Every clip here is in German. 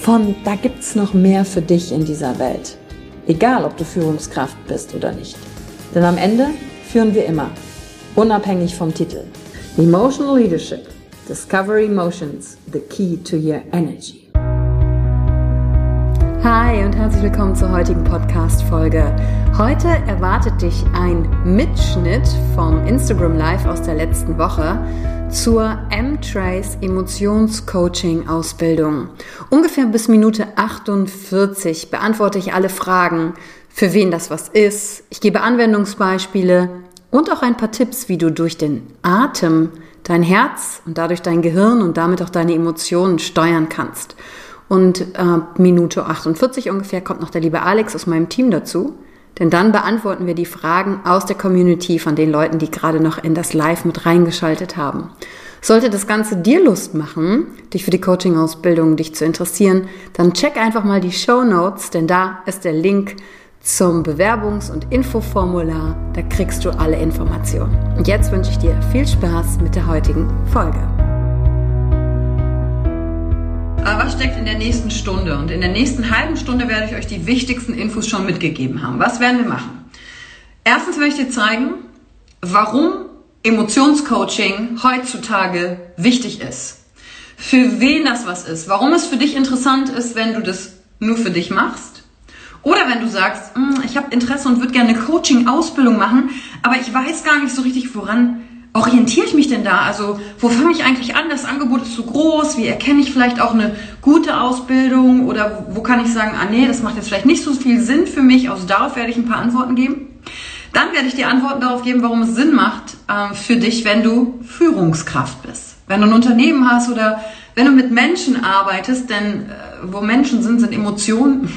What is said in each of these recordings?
von da gibt's noch mehr für dich in dieser Welt. Egal, ob du Führungskraft bist oder nicht. Denn am Ende führen wir immer, unabhängig vom Titel. Emotional Leadership. Discover Emotions, the key to your energy. Hi und herzlich willkommen zur heutigen Podcast-Folge. Heute erwartet dich ein Mitschnitt vom Instagram Live aus der letzten Woche zur M-Trace Emotionscoaching Ausbildung. Ungefähr bis Minute 48 beantworte ich alle Fragen, für wen das was ist. Ich gebe Anwendungsbeispiele und auch ein paar Tipps, wie du durch den Atem dein Herz und dadurch dein Gehirn und damit auch deine Emotionen steuern kannst. Und äh, Minute 48 ungefähr kommt noch der liebe Alex aus meinem Team dazu. Denn dann beantworten wir die Fragen aus der Community von den Leuten, die gerade noch in das Live mit reingeschaltet haben. Sollte das Ganze dir Lust machen, dich für die Coaching-Ausbildung, dich zu interessieren, dann check einfach mal die Show Notes, denn da ist der Link zum Bewerbungs- und Infoformular. Da kriegst du alle Informationen. Und jetzt wünsche ich dir viel Spaß mit der heutigen Folge. Aber was steckt in der nächsten Stunde? Und in der nächsten halben Stunde werde ich euch die wichtigsten Infos schon mitgegeben haben. Was werden wir machen? Erstens möchte ich dir zeigen, warum Emotionscoaching heutzutage wichtig ist. Für wen das was ist. Warum es für dich interessant ist, wenn du das nur für dich machst. Oder wenn du sagst, hm, ich habe Interesse und würde gerne eine Coaching-Ausbildung machen, aber ich weiß gar nicht so richtig, woran orientiere ich mich denn da? Also wo fange ich eigentlich an? Das Angebot ist zu groß. Wie erkenne ich vielleicht auch eine gute Ausbildung? Oder wo kann ich sagen, ah nee, das macht jetzt vielleicht nicht so viel Sinn für mich. Also darauf werde ich ein paar Antworten geben. Dann werde ich dir Antworten darauf geben, warum es Sinn macht äh, für dich, wenn du Führungskraft bist. Wenn du ein Unternehmen hast oder wenn du mit Menschen arbeitest, denn äh, wo Menschen sind, sind Emotionen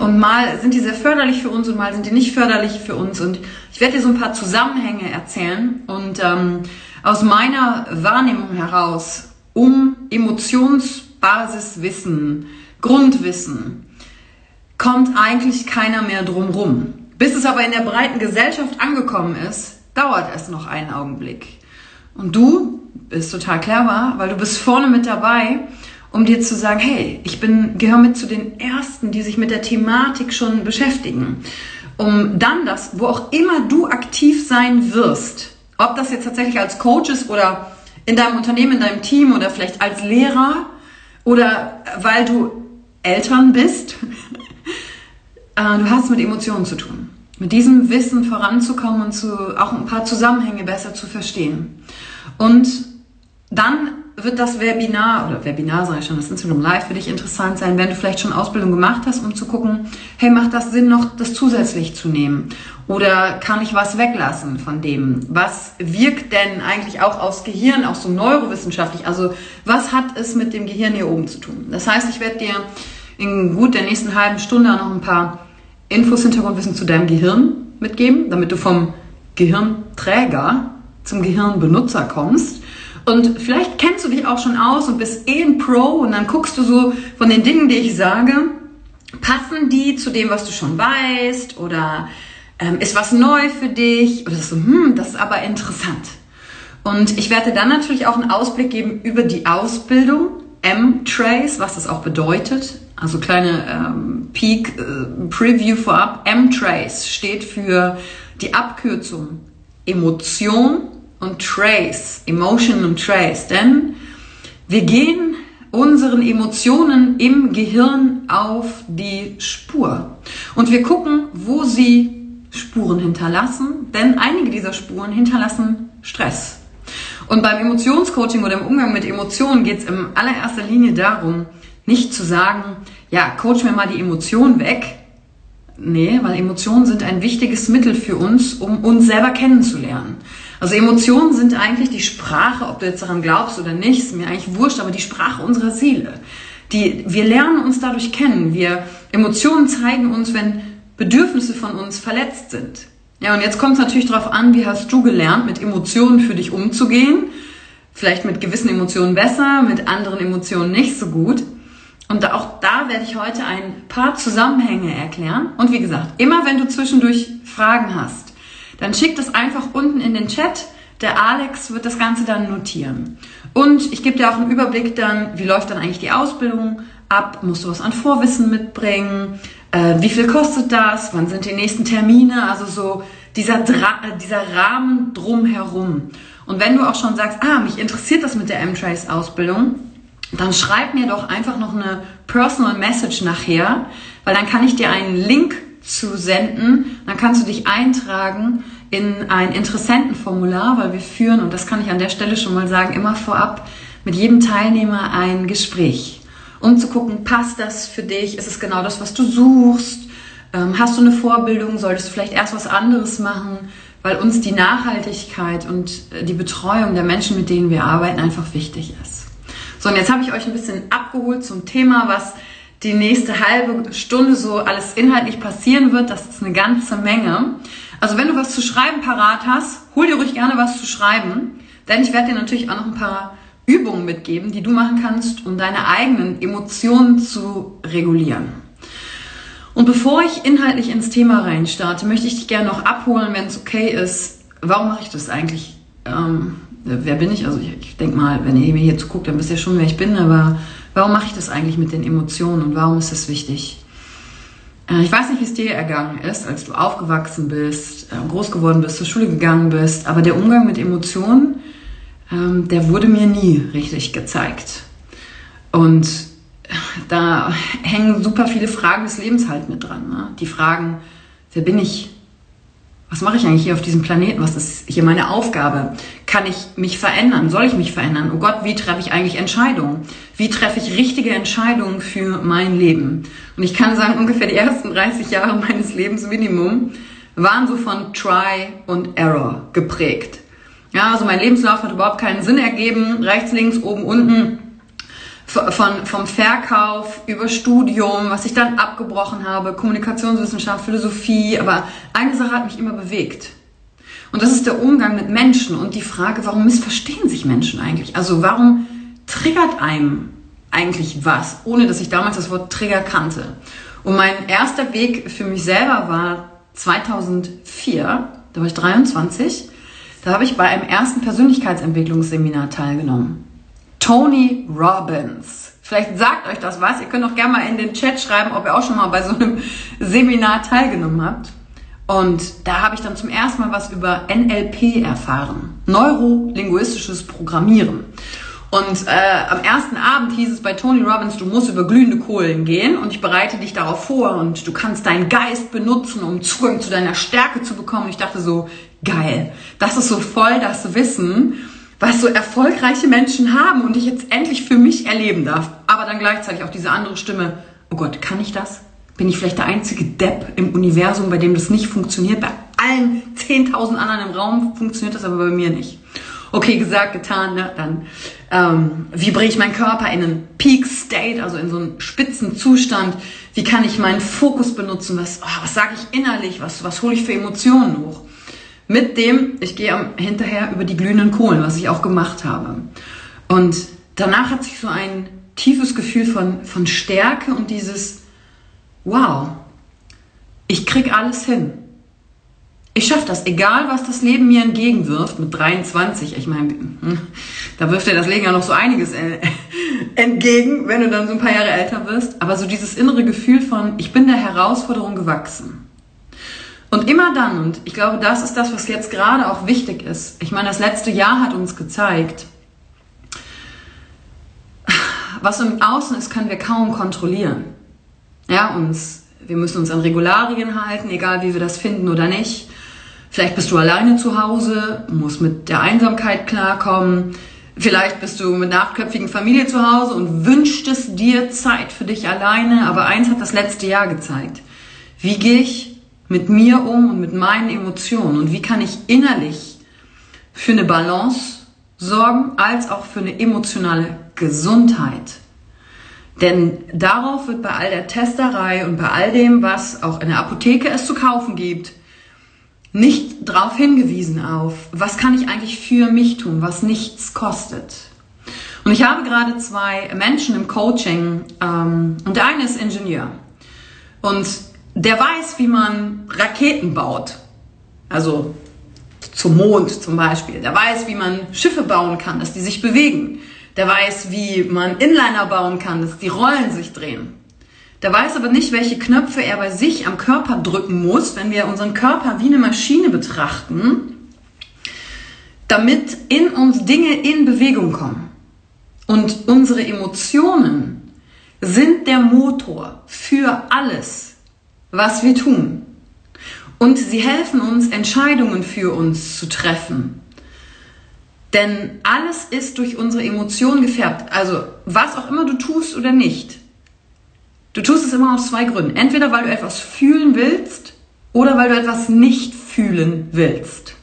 und mal sind die sehr förderlich für uns und mal sind die nicht förderlich für uns. Und ich werde dir so ein paar Zusammenhänge erzählen und ähm, aus meiner Wahrnehmung heraus um Emotionsbasiswissen, Grundwissen, kommt eigentlich keiner mehr drum rum. Bis es aber in der breiten Gesellschaft angekommen ist, dauert es noch einen Augenblick. Und du bist total clever, weil du bist vorne mit dabei um dir zu sagen, hey, ich bin, gehöre mit zu den Ersten, die sich mit der Thematik schon beschäftigen. Um dann das, wo auch immer du aktiv sein wirst, ob das jetzt tatsächlich als Coach ist oder in deinem Unternehmen, in deinem Team oder vielleicht als Lehrer oder weil du Eltern bist, äh, du hast mit Emotionen zu tun. Mit diesem Wissen voranzukommen und zu, auch ein paar Zusammenhänge besser zu verstehen. Und dann wird das Webinar oder Webinar sage ich schon, das Instagram Live für dich interessant sein, wenn du vielleicht schon Ausbildung gemacht hast, um zu gucken, hey, macht das Sinn noch, das zusätzlich zu nehmen? Oder kann ich was weglassen von dem? Was wirkt denn eigentlich auch aufs Gehirn, auch so neurowissenschaftlich? Also was hat es mit dem Gehirn hier oben zu tun? Das heißt, ich werde dir in gut der nächsten halben Stunde noch ein paar Infos, Hintergrundwissen zu deinem Gehirn mitgeben, damit du vom Gehirnträger zum Gehirnbenutzer kommst und vielleicht kennst du dich auch schon aus und bist eh ein Pro und dann guckst du so von den Dingen, die ich sage, passen die zu dem, was du schon weißt oder äh, Ähm, ist was neu für dich? Oder so, hm, das ist aber interessant. Und ich werde dann natürlich auch einen Ausblick geben über die Ausbildung, M-Trace, was das auch bedeutet. Also kleine ähm, Peak äh, vorab. M-Trace steht für die Abkürzung Emotion und Trace, Emotion und Trace. Denn wir gehen unseren Emotionen im Gehirn auf die Spur. Und wir gucken, wo sie Spuren hinterlassen, denn einige dieser Spuren hinterlassen Stress. Und beim Emotionscoaching oder im Umgang mit Emotionen geht es in allererster Linie darum, nicht zu sagen, ja, coach mir mal die Emotion weg. Nee, weil Emotionen sind ein wichtiges Mittel für uns, um uns selber kennenzulernen. Also Emotionen sind eigentlich die Sprache, ob du jetzt daran glaubst oder nicht, ist mir eigentlich wurscht, aber die Sprache unserer Seele. Die, wir lernen uns dadurch kennen. Wir, Emotionen zeigen uns, wenn Bedürfnisse von uns verletzt sind. Ja, und jetzt kommt es natürlich darauf an, wie hast du gelernt, mit Emotionen für dich umzugehen. Vielleicht mit gewissen Emotionen besser, mit anderen Emotionen nicht so gut. Und auch da werde ich heute ein paar Zusammenhänge erklären. Und wie gesagt, immer wenn du zwischendurch Fragen hast, dann schick das einfach unten in den Chat. Der Alex wird das Ganze dann notieren. Und ich gebe dir auch einen Überblick dann, wie läuft dann eigentlich die Ausbildung ab? Musst du was an Vorwissen mitbringen? Äh, wie viel kostet das? Wann sind die nächsten Termine? Also so dieser, Dra äh, dieser Rahmen drumherum. Und wenn du auch schon sagst, ah, mich interessiert das mit der M-Trace-Ausbildung, dann schreib mir doch einfach noch eine Personal Message nachher, weil dann kann ich dir einen Link zu senden. Dann kannst du dich eintragen in ein Interessentenformular, weil wir führen, und das kann ich an der Stelle schon mal sagen, immer vorab mit jedem Teilnehmer ein Gespräch, um zu gucken, passt das für dich? Ist es genau das, was du suchst? Ähm, hast du eine Vorbildung? Solltest du vielleicht erst was anderes machen? Weil uns die Nachhaltigkeit und äh, die Betreuung der Menschen, mit denen wir arbeiten, einfach wichtig ist. So, und jetzt habe ich euch ein bisschen abgeholt zum Thema, was die nächste halbe Stunde so alles inhaltlich passieren wird. Das ist eine ganze Menge. Also wenn du was zu schreiben parat hast, hol dir ruhig gerne was zu schreiben. Denn ich werde dir natürlich auch noch ein paar Übungen mitgeben, die du machen kannst, um deine eigenen Emotionen zu regulieren. Und bevor ich inhaltlich ins Thema reinstarte, möchte ich dich gerne noch abholen, wenn es okay ist. Warum mache ich das eigentlich? Ähm, wer bin ich? Also ich, ich denke mal, wenn ihr mir hier zuguckt, dann wisst ihr schon, wer ich bin, aber Warum mache ich das eigentlich mit den Emotionen und warum ist das wichtig? Äh, ich weiß nicht, wie es dir ergangen ist, als du aufgewachsen bist, äh, groß geworden bist, zur Schule gegangen bist, aber der Umgang mit Emotionen, ähm, der wurde mir nie richtig gezeigt. Und da hängen super viele Fragen des Lebens halt mit dran. Ne? Die Fragen, wer bin ich? was mache ich eigentlich hier auf diesem Planeten? Was ist hier meine Aufgabe? Kann ich mich verändern? Soll ich mich verändern? Oh Gott, wie treffe ich eigentlich Entscheidungen? Wie treffe ich richtige Entscheidungen für mein Leben? Und ich kann sagen, ungefähr die ersten 30 Jahre meines Lebens Minimum waren so von Try und Error geprägt. Ja, also mein Lebenslauf hat überhaupt keinen Sinn ergeben. Rechts, links, oben, unten von, vom Verkauf über Studium, was ich dann abgebrochen habe, Kommunikationswissenschaft, Philosophie, aber eine Sache hat mich immer bewegt. Und das ist der Umgang mit Menschen und die Frage, warum missverstehen sich Menschen eigentlich? Also warum triggert einem eigentlich was, ohne dass ich damals das Wort Trigger kannte? Und mein erster Weg für mich selber war 2004, da war ich 23, da habe ich bei einem ersten Persönlichkeitsentwicklungsseminar teilgenommen. Tony Robbins. Vielleicht sagt euch das was. Ihr könnt auch gerne mal in den Chat schreiben, ob ihr auch schon mal bei so einem Seminar teilgenommen habt. Und da habe ich dann zum ersten Mal was über NLP erfahren. Neurolinguistisches Programmieren. Und äh, am ersten Abend hieß es bei Tony Robbins, du musst über glühende Kohlen gehen und ich bereite dich darauf vor und du kannst deinen Geist benutzen, um Zugang zu deiner Stärke zu bekommen. Und ich dachte so, geil, das ist so voll das Wissen was so erfolgreiche Menschen haben und ich jetzt endlich für mich erleben darf. Aber dann gleichzeitig auch diese andere Stimme, oh Gott, kann ich das? Bin ich vielleicht der einzige Depp im Universum, bei dem das nicht funktioniert? Bei allen 10.000 anderen im Raum funktioniert das aber bei mir nicht. Okay, gesagt, getan, ne? dann ähm, wie bringe ich meinen Körper in einen Peak State, also in so einen spitzen Zustand? Wie kann ich meinen Fokus benutzen? Was, oh, was sage ich innerlich? Was, was hole ich für Emotionen hoch? Mit dem, ich gehe hinterher über die glühenden Kohlen, was ich auch gemacht habe. Und danach hat sich so ein tiefes Gefühl von, von Stärke und dieses, wow, ich krieg alles hin. Ich schaffe das, egal was das Leben mir entgegenwirft mit 23. Ich meine, hm, da wirft dir das Leben ja noch so einiges äh, entgegen, wenn du dann so ein paar Jahre älter wirst. Aber so dieses innere Gefühl von, ich bin der Herausforderung gewachsen. Und immer dann, und ich glaube, das ist das, was jetzt gerade auch wichtig ist. Ich meine, das letzte Jahr hat uns gezeigt, was im Außen ist, können wir kaum kontrollieren. Ja, uns, wir müssen uns an Regularien halten, egal wie wir das finden oder nicht. Vielleicht bist du alleine zu Hause, musst mit der Einsamkeit klarkommen. Vielleicht bist du mit einer achtköpfigen Familie zu Hause und wünschtest dir Zeit für dich alleine. Aber eins hat das letzte Jahr gezeigt. Wie gehe ich mit mir um und mit meinen Emotionen? Und wie kann ich innerlich für eine Balance sorgen, als auch für eine emotionale Gesundheit? Denn darauf wird bei all der Testerei und bei all dem, was auch in der Apotheke es zu kaufen gibt, nicht darauf hingewiesen auf, was kann ich eigentlich für mich tun, was nichts kostet. Und ich habe gerade zwei Menschen im Coaching ähm, und der eine ist Ingenieur und der weiß, wie man Raketen baut, also zum Mond zum Beispiel. Der weiß, wie man Schiffe bauen kann, dass die sich bewegen. Der weiß, wie man Inliner bauen kann, dass die Rollen sich drehen. Der weiß aber nicht, welche Knöpfe er bei sich am Körper drücken muss, wenn wir unseren Körper wie eine Maschine betrachten, damit in uns Dinge in Bewegung kommen. Und unsere Emotionen sind der Motor für alles, was wir tun. Und sie helfen uns, Entscheidungen für uns zu treffen. Denn alles ist durch unsere Emotionen gefärbt. Also was auch immer du tust oder nicht, Du tust es immer aus zwei Gründen. Entweder weil du etwas fühlen willst oder weil du etwas nicht fühlen willst.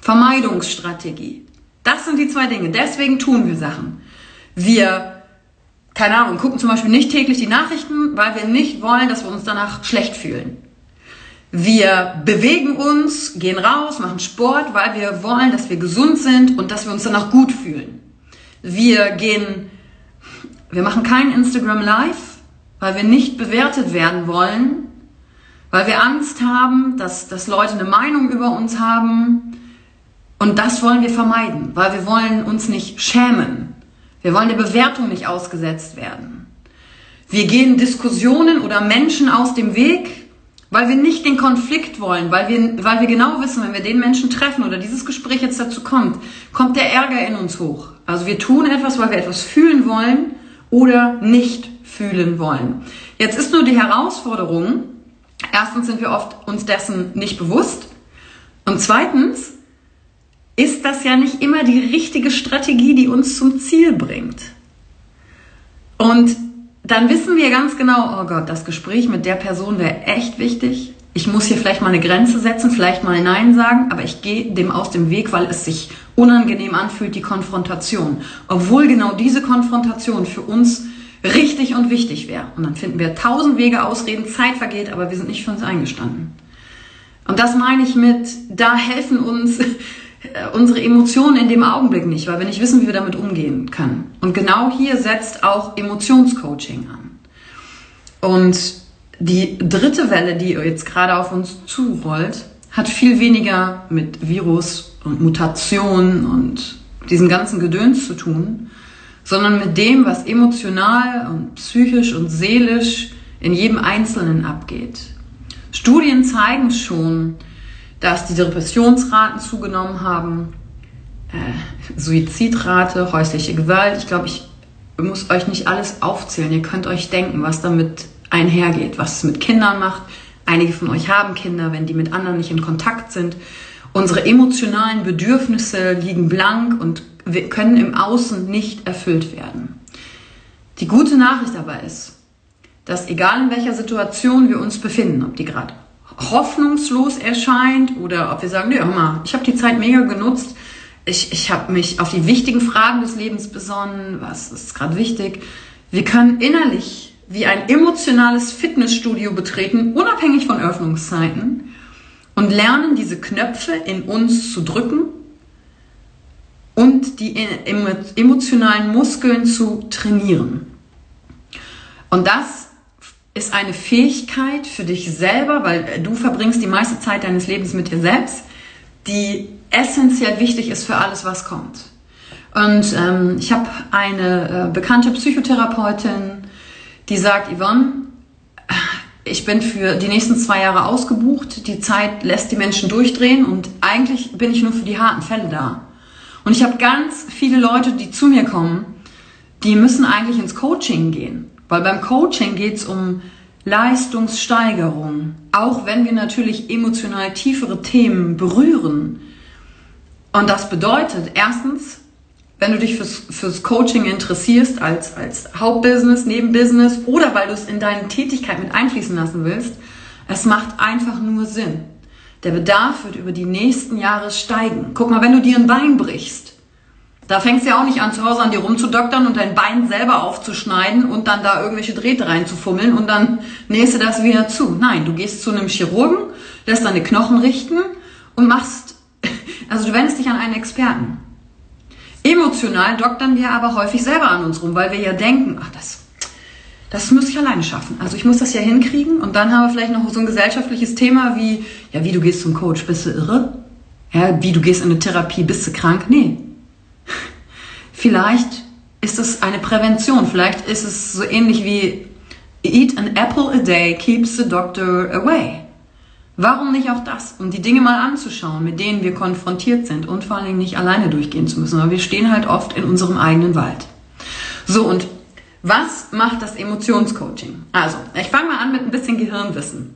Vermeidungsstrategie. Das sind die zwei Dinge. Deswegen tun wir Sachen. Wir, keine Ahnung, gucken zum Beispiel nicht täglich die Nachrichten, weil wir nicht wollen, dass wir uns danach schlecht fühlen. Wir bewegen uns, gehen raus, machen Sport, weil wir wollen, dass wir gesund sind und dass wir uns danach gut fühlen. Wir gehen, wir machen kein Instagram Live, weil wir nicht bewertet werden wollen, weil wir Angst haben, dass, dass Leute eine Meinung über uns haben. Und das wollen wir vermeiden, weil wir wollen uns nicht schämen. Wir wollen der Bewertung nicht ausgesetzt werden. Wir gehen Diskussionen oder Menschen aus dem Weg, weil wir nicht den Konflikt wollen, weil wir, weil wir genau wissen, wenn wir den Menschen treffen oder dieses Gespräch jetzt dazu kommt, kommt der Ärger in uns hoch. Also wir tun etwas, weil wir etwas fühlen wollen oder nicht fühlen wollen. Jetzt ist nur die Herausforderung, erstens sind wir oft uns dessen nicht bewusst und zweitens ist das ja nicht immer die richtige Strategie, die uns zum Ziel bringt. Und dann wissen wir ganz genau, oh Gott, das Gespräch mit der Person wäre echt wichtig. Ich muss hier vielleicht mal eine Grenze setzen, vielleicht mal Nein sagen, aber ich gehe dem aus dem Weg, weil es sich unangenehm anfühlt, die Konfrontation. Obwohl genau diese Konfrontation für uns richtig und wichtig wäre. Und dann finden wir tausend Wege, Ausreden, Zeit vergeht, aber wir sind nicht für uns eingestanden. Und das meine ich mit, da helfen uns unsere Emotionen in dem Augenblick nicht, weil wir nicht wissen, wie wir damit umgehen können. Und genau hier setzt auch Emotionscoaching an. Und die dritte Welle, die jetzt gerade auf uns zurollt, hat viel weniger mit Virus und Mutation und diesem ganzen Gedöns zu tun, sondern mit dem, was emotional und psychisch und seelisch in jedem Einzelnen abgeht. Studien zeigen schon, dass die Depressionsraten zugenommen haben, äh, Suizidrate, häusliche Gewalt. Ich glaube, ich muss euch nicht alles aufzählen. Ihr könnt euch denken, was damit einhergeht, was es mit Kindern macht. Einige von euch haben Kinder, wenn die mit anderen nicht in Kontakt sind. Unsere emotionalen Bedürfnisse liegen blank und können im Außen nicht erfüllt werden. Die gute Nachricht aber ist, dass egal in welcher Situation wir uns befinden, ob die gerade hoffnungslos erscheint oder ob wir sagen, nee, mal, ich habe die Zeit mega genutzt, ich, ich habe mich auf die wichtigen Fragen des Lebens besonnen, was ist gerade wichtig. Wir können innerlich wie ein emotionales Fitnessstudio betreten, unabhängig von Öffnungszeiten und lernen diese Knöpfe in uns zu drücken und die emotionalen Muskeln zu trainieren. Und das ist eine Fähigkeit für dich selber, weil du verbringst die meiste Zeit deines Lebens mit dir selbst, die essentiell wichtig ist für alles, was kommt. Und ähm, ich habe eine äh, bekannte Psychotherapeutin, die sagt, Yvonne, ich bin für die nächsten zwei Jahre ausgebucht, die Zeit lässt die Menschen durchdrehen und eigentlich bin ich nur für die harten Fälle da. Und ich habe ganz viele Leute, die zu mir kommen, die müssen eigentlich ins Coaching gehen. Weil beim Coaching geht es um Leistungssteigerung, auch wenn wir natürlich emotional tiefere Themen berühren. Und das bedeutet erstens, wenn du dich fürs, fürs Coaching interessierst als, als Hauptbusiness, Nebenbusiness oder weil du es in deine Tätigkeit mit einfließen lassen willst, es macht einfach nur Sinn. Der Bedarf wird über die nächsten Jahre steigen. Guck mal, wenn du dir ein Bein brichst, da fängst du ja auch nicht an, zu Hause an dir rumzudoktern und dein Bein selber aufzuschneiden und dann da irgendwelche Drähte reinzufummeln und dann nähst du das wieder zu. Nein, du gehst zu einem Chirurgen, lässt deine Knochen richten und machst, also du wendest dich an einen Experten. Emotional doktern wir aber häufig selber an uns rum, weil wir ja denken, ach, das, das muss ich alleine schaffen. Also ich muss das ja hinkriegen und dann haben wir vielleicht noch so ein gesellschaftliches Thema wie, ja, wie du gehst zum Coach, bist du irre? Ja, wie du gehst in eine Therapie, bist du krank? Nee, Vielleicht ist es eine Prävention, vielleicht ist es so ähnlich wie Eat an apple a day keeps the doctor away. Warum nicht auch das, um die Dinge mal anzuschauen, mit denen wir konfrontiert sind und vor allen Dingen nicht alleine durchgehen zu müssen, weil wir stehen halt oft in unserem eigenen Wald. So, und was macht das Emotionscoaching? Also, ich fange mal an mit ein bisschen Gehirnwissen.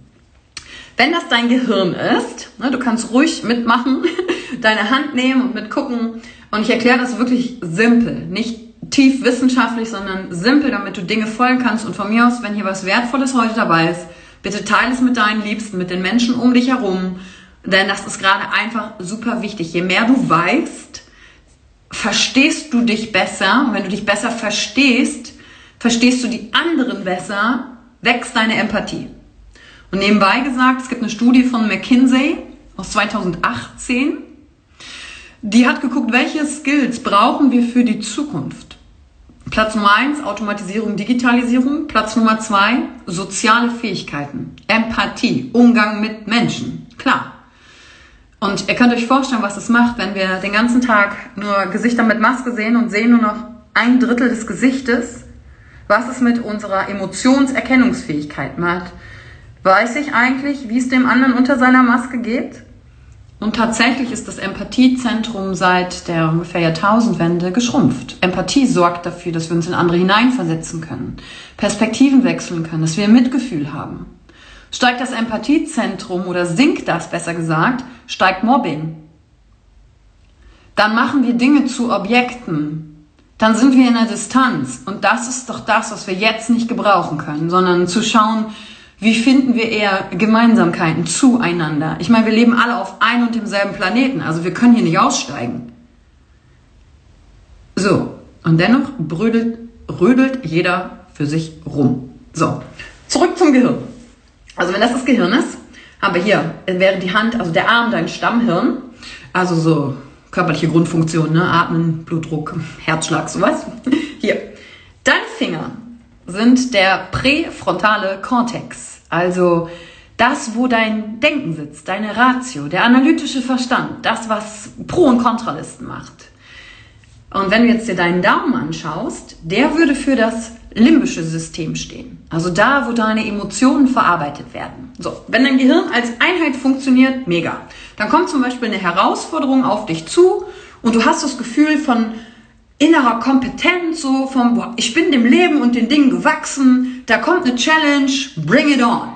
Wenn das dein Gehirn ist, ne, du kannst ruhig mitmachen, deine Hand nehmen und mitgucken, und ich erkläre das wirklich simpel, nicht tief wissenschaftlich, sondern simpel, damit du Dinge folgen kannst. Und von mir aus, wenn hier was Wertvolles heute dabei ist, bitte teile es mit deinen Liebsten, mit den Menschen um dich herum. Denn das ist gerade einfach super wichtig. Je mehr du weißt, verstehst du dich besser. Und wenn du dich besser verstehst, verstehst du die anderen besser, wächst deine Empathie. Und nebenbei gesagt, es gibt eine Studie von McKinsey aus 2018 die hat geguckt, welche Skills brauchen wir für die Zukunft. Platz Nummer eins Automatisierung, Digitalisierung. Platz Nummer zwei soziale Fähigkeiten, Empathie, Umgang mit Menschen. Klar. Und ihr könnt euch vorstellen, was es macht, wenn wir den ganzen Tag nur Gesichter mit Maske sehen und sehen nur noch ein Drittel des Gesichtes. Was es mit unserer Emotionserkennungsfähigkeit macht. Weiß ich eigentlich, wie es dem anderen unter seiner Maske geht? Und tatsächlich ist das Empathiezentrum seit der ungefähr Jahrtausendwende geschrumpft. Empathie sorgt dafür, dass wir uns in andere hineinversetzen können, Perspektiven wechseln können, dass wir Mitgefühl haben. Steigt das Empathiezentrum oder sinkt das besser gesagt, steigt Mobbing. Dann machen wir Dinge zu Objekten. Dann sind wir in der Distanz. Und das ist doch das, was wir jetzt nicht gebrauchen können, sondern zu schauen, wie finden wir eher Gemeinsamkeiten zueinander? Ich meine, wir leben alle auf ein und demselben Planeten, also wir können hier nicht aussteigen. So, und dennoch brödelt, rödelt jeder für sich rum. So, zurück zum Gehirn. Also wenn das das Gehirn ist, haben wir hier, wäre die Hand, also der Arm dein Stammhirn, also so körperliche Grundfunktionen, ne? Atmen, Blutdruck, Herzschlag, sowas. Hier. Dein Finger sind der präfrontale Kortex, also das, wo dein Denken sitzt, deine Ratio, der analytische Verstand, das, was Pro- und Kontralisten macht. Und wenn du jetzt dir deinen Daumen anschaust, der würde für das limbische System stehen. Also da, wo deine Emotionen verarbeitet werden. So, wenn dein Gehirn als Einheit funktioniert, mega. Dann kommt zum Beispiel eine Herausforderung auf dich zu und du hast das Gefühl von innerer Kompetenz, so vom, boah, ich bin dem Leben und den Dingen gewachsen, da kommt eine Challenge, bring it on.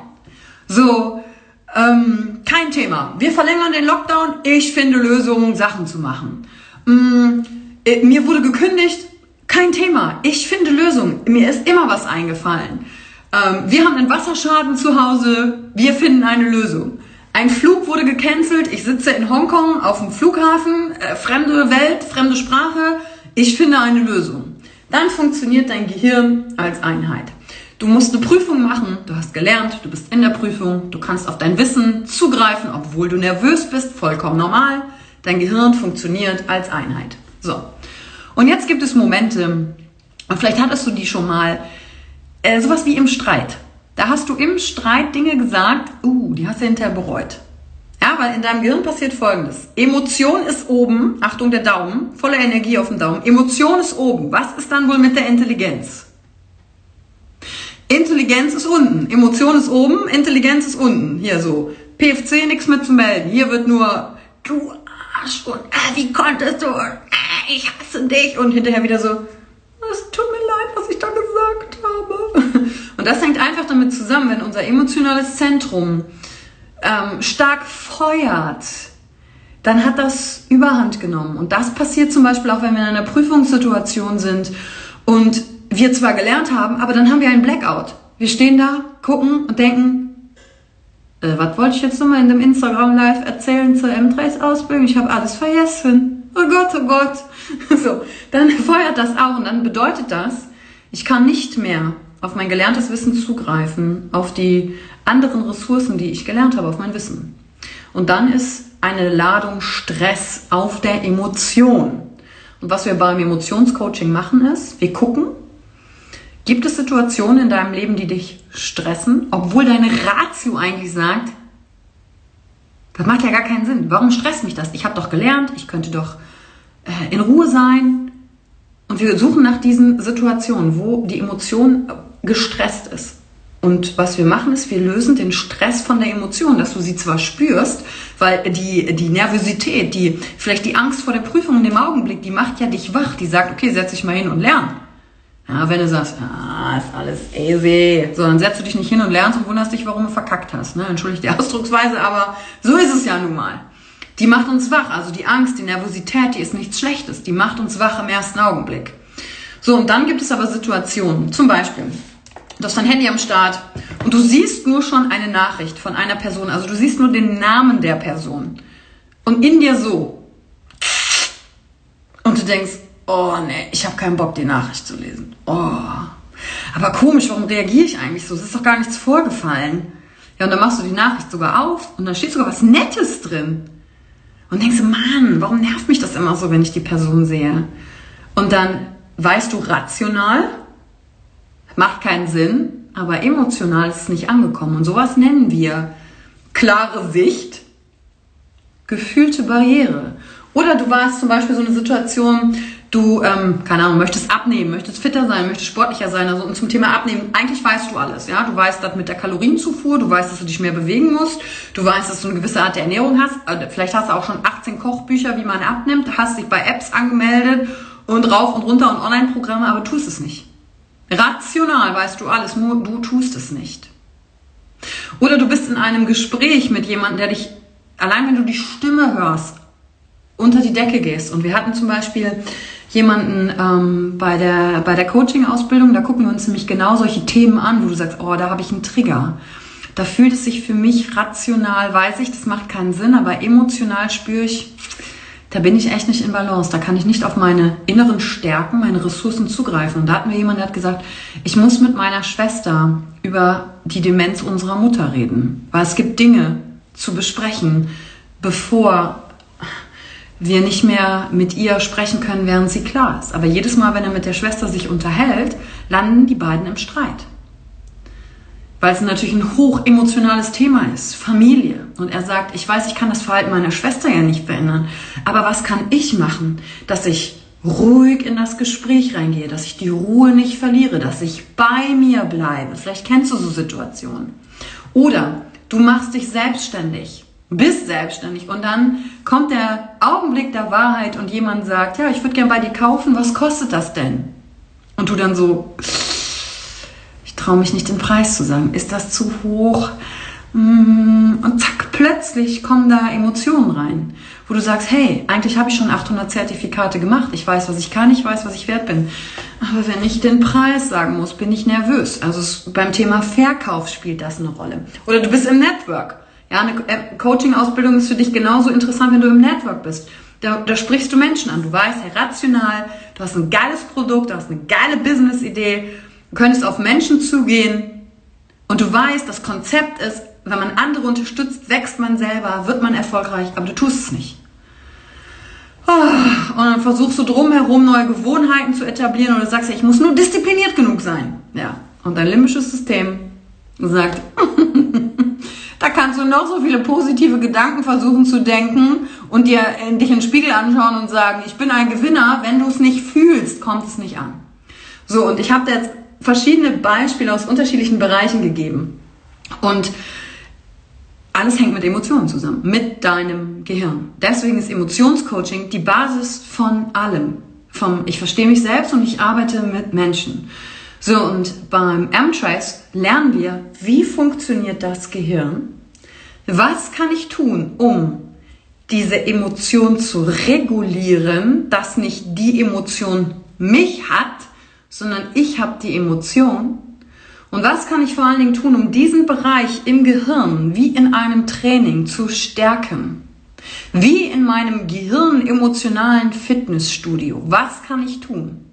So, ähm, kein Thema. Wir verlängern den Lockdown, ich finde Lösungen, Sachen zu machen. Mm, äh, mir wurde gekündigt, kein Thema. Ich finde Lösungen. Mir ist immer was eingefallen. Ähm, wir haben einen Wasserschaden zu Hause, wir finden eine Lösung. Ein Flug wurde gecancelt, ich sitze in Hongkong auf dem Flughafen, äh, fremde Welt, fremde Sprache, ich finde eine Lösung. Dann funktioniert dein Gehirn als Einheit. Du musst eine Prüfung machen, du hast gelernt, du bist in der Prüfung, du kannst auf dein Wissen zugreifen, obwohl du nervös bist, vollkommen normal. Dein Gehirn funktioniert als Einheit. So. Und jetzt gibt es Momente, und vielleicht hattest du die schon mal, äh, sowas wie im Streit. Da hast du im Streit Dinge gesagt, uh, die hast du hinterher bereut. Ja, weil in deinem Gehirn passiert Folgendes. Emotion ist oben, Achtung der Daumen, volle Energie auf dem Daumen. Emotion ist oben. Was ist dann wohl mit der Intelligenz? Intelligenz ist unten, Emotion ist oben, Intelligenz ist unten. Hier so. PFC nichts mehr zu melden. Hier wird nur du Arsch und äh, wie konntest du und äh, ich hasse dich und hinterher wieder so es tut mir leid, was ich da gesagt habe. Und das hängt einfach damit zusammen, wenn unser emotionales Zentrum ähm, stark feuert, dann hat das Überhand genommen. Und das passiert zum Beispiel auch, wenn wir in einer Prüfungssituation sind und wir zwar gelernt haben, aber dann haben wir einen Blackout. Wir stehen da, gucken und denken, äh, was wollte ich jetzt nochmal in dem Instagram Live erzählen zur M3s Ausbildung? Ich habe alles vergessen. Oh Gott, oh Gott. So, dann feuert das auch und dann bedeutet das, ich kann nicht mehr auf mein gelerntes Wissen zugreifen, auf die anderen Ressourcen, die ich gelernt habe, auf mein Wissen. Und dann ist eine Ladung Stress auf der Emotion. Und was wir beim Emotionscoaching machen ist, wir gucken, gibt es Situationen in deinem Leben, die dich stressen, obwohl deine Ratio eigentlich sagt, das macht ja gar keinen Sinn. Warum stresst mich das? Ich habe doch gelernt, ich könnte doch äh, in Ruhe sein. Und wir suchen nach diesen Situationen, wo die Emotion gestresst ist. Und was wir machen, ist, wir lösen den Stress von der Emotion, dass du sie zwar spürst, weil die, die Nervosität, die, vielleicht die Angst vor der Prüfung in dem Augenblick, die macht ja dich wach, die sagt, okay, setz dich mal hin und lern. Ja, wenn du sagst, ah, ist alles easy, so, dann setzt du dich nicht hin und lernst und wunderst dich, warum du verkackt hast. Ne? Entschuldigt die Ausdrucksweise, aber so ist es ja nun mal. Die macht uns wach, also die Angst, die Nervosität, die ist nichts Schlechtes, die macht uns wach im ersten Augenblick. So, und dann gibt es aber Situationen, zum Beispiel, Du hast dein Handy am Start und du siehst nur schon eine Nachricht von einer Person. Also du siehst nur den Namen der Person. Und in dir so. Und du denkst, oh nee, ich habe keinen Bock, die Nachricht zu lesen. Oh. Aber komisch, warum reagiere ich eigentlich so? Es ist doch gar nichts vorgefallen. Ja, und dann machst du die Nachricht sogar auf und dann steht sogar was Nettes drin. Und denkst Mann, warum nervt mich das immer so, wenn ich die Person sehe? Und dann weißt du rational, Macht keinen Sinn, aber emotional ist es nicht angekommen. Und sowas nennen wir klare Sicht, gefühlte Barriere. Oder du warst zum Beispiel so eine Situation, du, ähm, keine Ahnung, möchtest abnehmen, möchtest fitter sein, möchtest sportlicher sein. Also und zum Thema Abnehmen, eigentlich weißt du alles. Ja, Du weißt das mit der Kalorienzufuhr, du weißt, dass du dich mehr bewegen musst, du weißt, dass du eine gewisse Art der Ernährung hast. Äh, vielleicht hast du auch schon 18 Kochbücher, wie man abnimmt, hast dich bei Apps angemeldet und rauf und runter und Online-Programme, aber tust es nicht. Rational weißt du alles, nur du tust es nicht. Oder du bist in einem Gespräch mit jemandem, der dich, allein wenn du die Stimme hörst, unter die Decke gehst. Und wir hatten zum Beispiel jemanden ähm, bei der, bei der Coaching-Ausbildung, da gucken wir uns nämlich genau solche Themen an, wo du sagst, oh, da habe ich einen Trigger. Da fühlt es sich für mich rational, weiß ich, das macht keinen Sinn, aber emotional spüre ich, da bin ich echt nicht in Balance. Da kann ich nicht auf meine inneren Stärken, meine Ressourcen zugreifen. Und da hatten wir jemanden, der hat gesagt, ich muss mit meiner Schwester über die Demenz unserer Mutter reden. Weil es gibt Dinge zu besprechen, bevor wir nicht mehr mit ihr sprechen können, während sie klar ist. Aber jedes Mal, wenn er mit der Schwester sich unterhält, landen die beiden im Streit weil es natürlich ein hoch emotionales Thema ist, Familie. Und er sagt, ich weiß, ich kann das Verhalten meiner Schwester ja nicht verändern, aber was kann ich machen, dass ich ruhig in das Gespräch reingehe, dass ich die Ruhe nicht verliere, dass ich bei mir bleibe. Vielleicht kennst du so Situationen. Oder du machst dich selbstständig, bist selbstständig und dann kommt der Augenblick der Wahrheit und jemand sagt, ja, ich würde gern bei dir kaufen, was kostet das denn? Und du dann so, traue mich nicht den Preis zu sagen. Ist das zu hoch? Mm, und zack, plötzlich kommen da Emotionen rein, wo du sagst, hey, eigentlich habe ich schon 800 Zertifikate gemacht. Ich weiß, was ich kann, ich weiß, was ich wert bin. Aber wenn ich den Preis sagen muss, bin ich nervös. Also beim Thema Verkauf spielt das eine Rolle. Oder du bist im Network. Ja, eine äh, Coaching-Ausbildung ist für dich genauso interessant, wenn du im Network bist. Da, da sprichst du Menschen an. Du weißt, hey, rational, du hast ein geiles Produkt, du hast eine geile Business-Idee Du könntest auf Menschen zugehen und du weißt, das Konzept ist, wenn man andere unterstützt, wächst man selber, wird man erfolgreich, aber du tust es nicht. Ah, und dann versuchst du drumherum neue Gewohnheiten zu etablieren oder sagst, ich muss nur diszipliniert genug sein. Ja. Und dein limbisches System sagt, da kannst du noch so viele positive Gedanken versuchen zu denken und dir in dich in den Spiegel anschauen und sagen, ich bin ein Gewinner. Wenn du es nicht fühlst, kommt es nicht an. So, und ich habe jetzt verschiedene Beispiele aus unterschiedlichen Bereichen gegeben. Und alles hängt mit Emotionen zusammen, mit deinem Gehirn. Deswegen ist Emotionscoaching die Basis von allem. Vom Ich verstehe mich selbst und ich arbeite mit Menschen. So, und beim M-Trace lernen wir, wie funktioniert das Gehirn? Was kann ich tun, um diese Emotion zu regulieren, dass nicht die Emotion mich hat, sondern ich habe die Emotion. Und was kann ich vor allen Dingen tun, um diesen Bereich im Gehirn wie in einem Training zu stärken? Wie in meinem Gehirn-emotionalen Fitnessstudio. Was kann ich tun?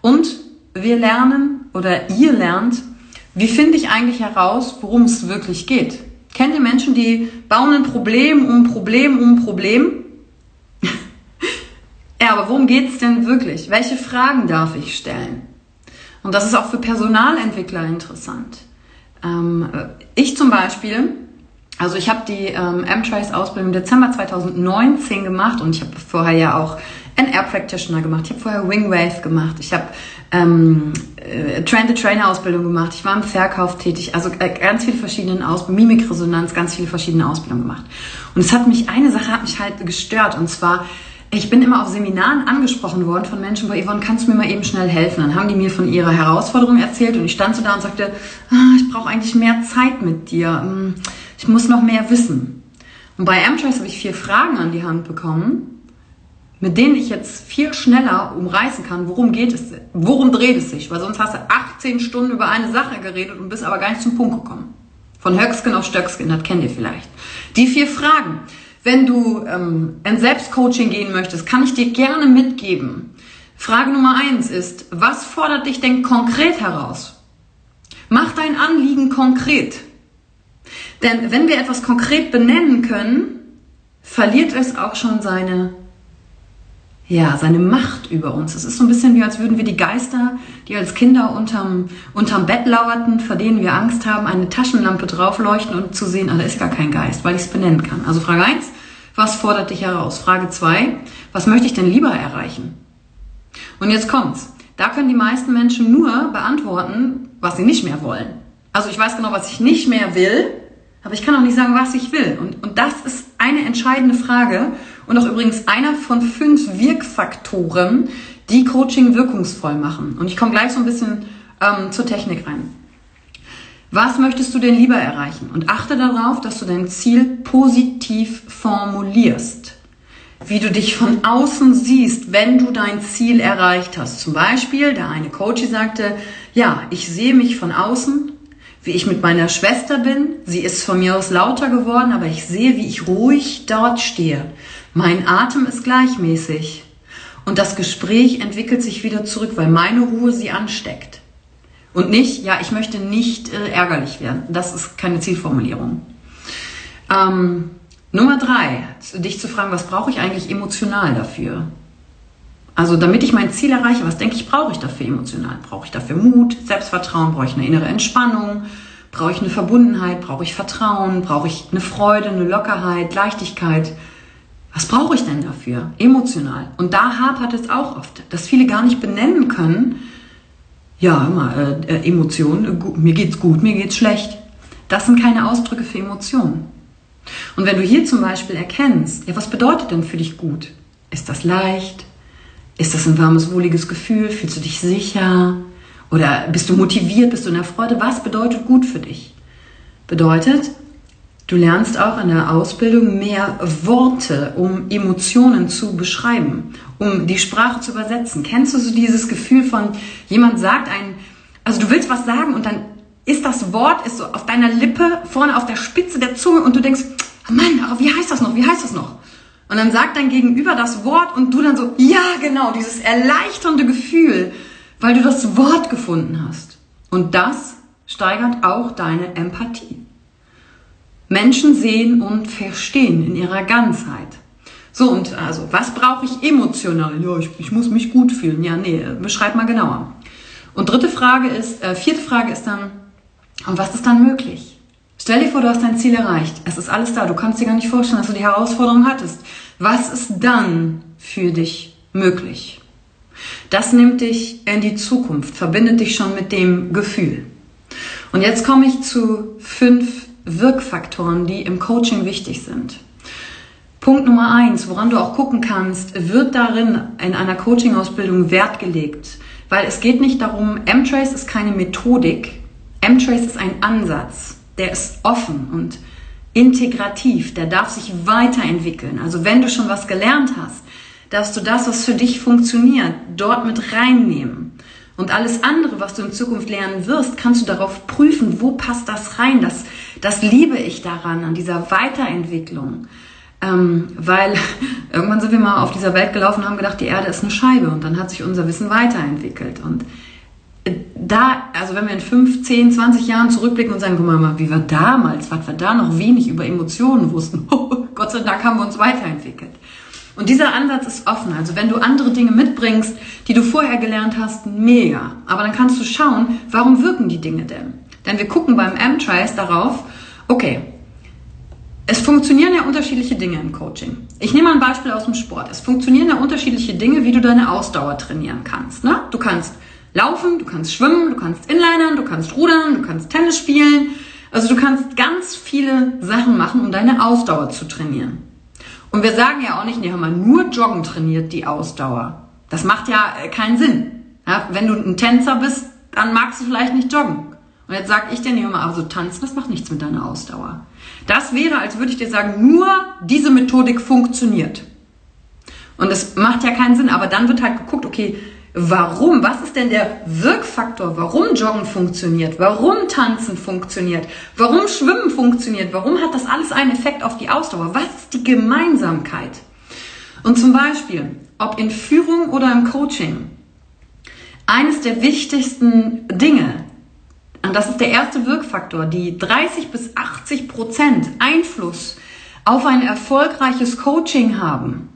Und wir lernen oder ihr lernt, wie finde ich eigentlich heraus, worum es wirklich geht? Kennt ihr Menschen, die bauen ein Problem um Problem um Problem? Aber worum geht es denn wirklich? Welche Fragen darf ich stellen? Und das ist auch für Personalentwickler interessant. Ähm, ich zum Beispiel, also ich habe die ähm, M-Trace-Ausbildung im Dezember 2019 gemacht und ich habe vorher ja auch NR Practitioner gemacht, ich habe vorher Wingwave gemacht, ich habe ähm, äh, Train-the-Trainer-Ausbildung gemacht, ich war im Verkauf tätig, also äh, ganz viele verschiedene Ausbildungen, Mimikresonanz, ganz viele verschiedene Ausbildungen gemacht. Und es hat mich, eine Sache hat mich halt gestört und zwar, ich bin immer auf Seminaren angesprochen worden von Menschen, bei Yvonne, kannst du mir mal eben schnell helfen? Dann haben die mir von ihrer Herausforderung erzählt und ich stand so da und sagte, ah, ich brauche eigentlich mehr Zeit mit dir. Hm, ich muss noch mehr wissen. Und bei Amchoice habe ich vier Fragen an die Hand bekommen, mit denen ich jetzt viel schneller umreißen kann, worum geht es, worum dreht es sich, weil sonst hast du 18 Stunden über eine Sache geredet und bist aber gar nicht zum Punkt gekommen. Von Höcksken auf Stöcksken, das kennt ihr vielleicht. Die vier Fragen. Wenn du ähm, in Selbstcoaching gehen möchtest, kann ich dir gerne mitgeben. Frage Nummer eins ist, was fordert dich denn konkret heraus? Mach dein Anliegen konkret. Denn wenn wir etwas konkret benennen können, verliert es auch schon seine, ja, seine Macht über uns. Es ist so ein bisschen wie, als würden wir die Geister, die als Kinder unterm, unterm Bett lauerten, vor denen wir Angst haben, eine Taschenlampe draufleuchten und zu sehen, ah, da ist gar kein Geist, weil ich es benennen kann. Also Frage eins: was fordert dich heraus? Frage 2, was möchte ich denn lieber erreichen? Und jetzt kommt's. Da können die meisten Menschen nur beantworten, was sie nicht mehr wollen. Also ich weiß genau, was ich nicht mehr will, aber ich kann auch nicht sagen, was ich will. Und, und das ist eine entscheidende Frage und auch übrigens einer von fünf Wirkfaktoren, die Coaching wirkungsvoll machen. Und ich komme gleich so ein bisschen ähm, zur Technik rein. Was möchtest du denn lieber erreichen? Und achte darauf, dass du dein Ziel positiv formulierst. Wie du dich von außen siehst, wenn du dein Ziel erreicht hast. Zum Beispiel, der eine Coach sagte, ja, ich sehe mich von außen, wie ich mit meiner Schwester bin. Sie ist von mir aus lauter geworden, aber ich sehe, wie ich ruhig dort stehe. Mein Atem ist gleichmäßig. Und das Gespräch entwickelt sich wieder zurück, weil meine Ruhe sie ansteckt. Und nicht, ja, ich möchte nicht äh, ärgerlich werden. Das ist keine Zielformulierung. Ähm, Nummer drei, dich zu fragen, was brauche ich eigentlich emotional dafür? Also damit ich mein Ziel erreiche, was denke ich, brauche ich dafür emotional? Brauche ich dafür Mut, Selbstvertrauen? Brauche ich eine innere Entspannung? Brauche ich eine Verbundenheit? Brauche ich Vertrauen? Brauche ich eine Freude, eine Lockerheit, Leichtigkeit? Was brauche ich denn dafür? Emotional. Und da hapert es auch oft, dass viele gar nicht benennen können, ja, immer, äh, äh, Emotionen, äh, mir geht's gut, mir geht's schlecht. Das sind keine Ausdrücke für Emotionen. Und wenn du hier zum Beispiel erkennst, ja, was bedeutet denn für dich gut? Ist das leicht? Ist das ein warmes, wohliges Gefühl? Fühlst du dich sicher? Oder bist du motiviert? Bist du in der Freude? Was bedeutet gut für dich? Bedeutet, Du lernst auch in der Ausbildung mehr Worte, um Emotionen zu beschreiben, um die Sprache zu übersetzen. Kennst du so dieses Gefühl von jemand sagt ein, also du willst was sagen und dann ist das Wort ist so auf deiner Lippe vorne auf der Spitze der Zunge und du denkst, oh Mann, aber wie heißt das noch? Wie heißt das noch? Und dann sagt dein Gegenüber das Wort und du dann so, ja, genau, dieses erleichternde Gefühl, weil du das Wort gefunden hast. Und das steigert auch deine Empathie. Menschen sehen und verstehen in ihrer Ganzheit. So, und also, was brauche ich emotional? Ja, ich, ich, muss mich gut fühlen. Ja, nee, beschreib mal genauer. Und dritte Frage ist, äh, vierte Frage ist dann, Und was ist dann möglich? Stell dir vor, du hast dein Ziel erreicht. Es ist alles da. Du kannst dir gar nicht vorstellen, dass du die Herausforderung hattest. Was ist dann für dich möglich? Das nimmt dich in die Zukunft, verbindet dich schon mit dem Gefühl. Und jetzt komme ich zu fünf Wirkfaktoren, die im Coaching wichtig sind. Punkt Nummer eins, woran du auch gucken kannst, wird darin in einer Coaching-Ausbildung Wert gelegt. Weil es geht nicht darum, M-Trace ist keine Methodik. M-Trace ist ein Ansatz. Der ist offen und integrativ. Der darf sich weiterentwickeln. Also wenn du schon was gelernt hast, darfst du das, was für dich funktioniert, dort mit reinnehmen. Und alles andere, was du in Zukunft lernen wirst, kannst du darauf prüfen, wo passt das rein. Das, das liebe ich daran, an dieser Weiterentwicklung. Ähm, weil irgendwann sind wir mal auf dieser Welt gelaufen und haben gedacht, die Erde ist eine Scheibe und dann hat sich unser Wissen weiterentwickelt. Und äh, da, also wenn wir in 5, 10, 20 Jahren zurückblicken und sagen, guck mal, wie war damals, was wir da noch wenig über Emotionen wussten, Gott sei Dank haben wir uns weiterentwickelt. Und dieser Ansatz ist offen. Also wenn du andere Dinge mitbringst, die du vorher gelernt hast, mega. Aber dann kannst du schauen, warum wirken die Dinge denn? Denn wir gucken beim M-Trace darauf, okay, es funktionieren ja unterschiedliche Dinge im Coaching. Ich nehme mal ein Beispiel aus dem Sport. Es funktionieren ja unterschiedliche Dinge, wie du deine Ausdauer trainieren kannst. Ne? Du kannst laufen, du kannst schwimmen, du kannst inlinern, du kannst rudern, du kannst Tennis spielen. Also du kannst ganz viele Sachen machen, um deine Ausdauer zu trainieren. Und wir sagen ja auch nicht, nee, hör mal, nur Joggen trainiert die Ausdauer. Das macht ja äh, keinen Sinn. Ja, wenn du ein Tänzer bist, dann magst du vielleicht nicht joggen. Und jetzt sage ich dir nicht immer, also tanzen, das macht nichts mit deiner Ausdauer. Das wäre, als würde ich dir sagen, nur diese Methodik funktioniert. Und es macht ja keinen Sinn, aber dann wird halt geguckt, okay, warum? Was ist denn der Wirkfaktor? Warum Joggen funktioniert? Warum Tanzen funktioniert? Warum Schwimmen funktioniert? Warum hat das alles einen Effekt auf die Ausdauer? Was ist die Gemeinsamkeit? Und zum Beispiel, ob in Führung oder im Coaching, eines der wichtigsten Dinge, und das ist der erste Wirkfaktor, die 30 bis 80 Prozent Einfluss auf ein erfolgreiches Coaching haben,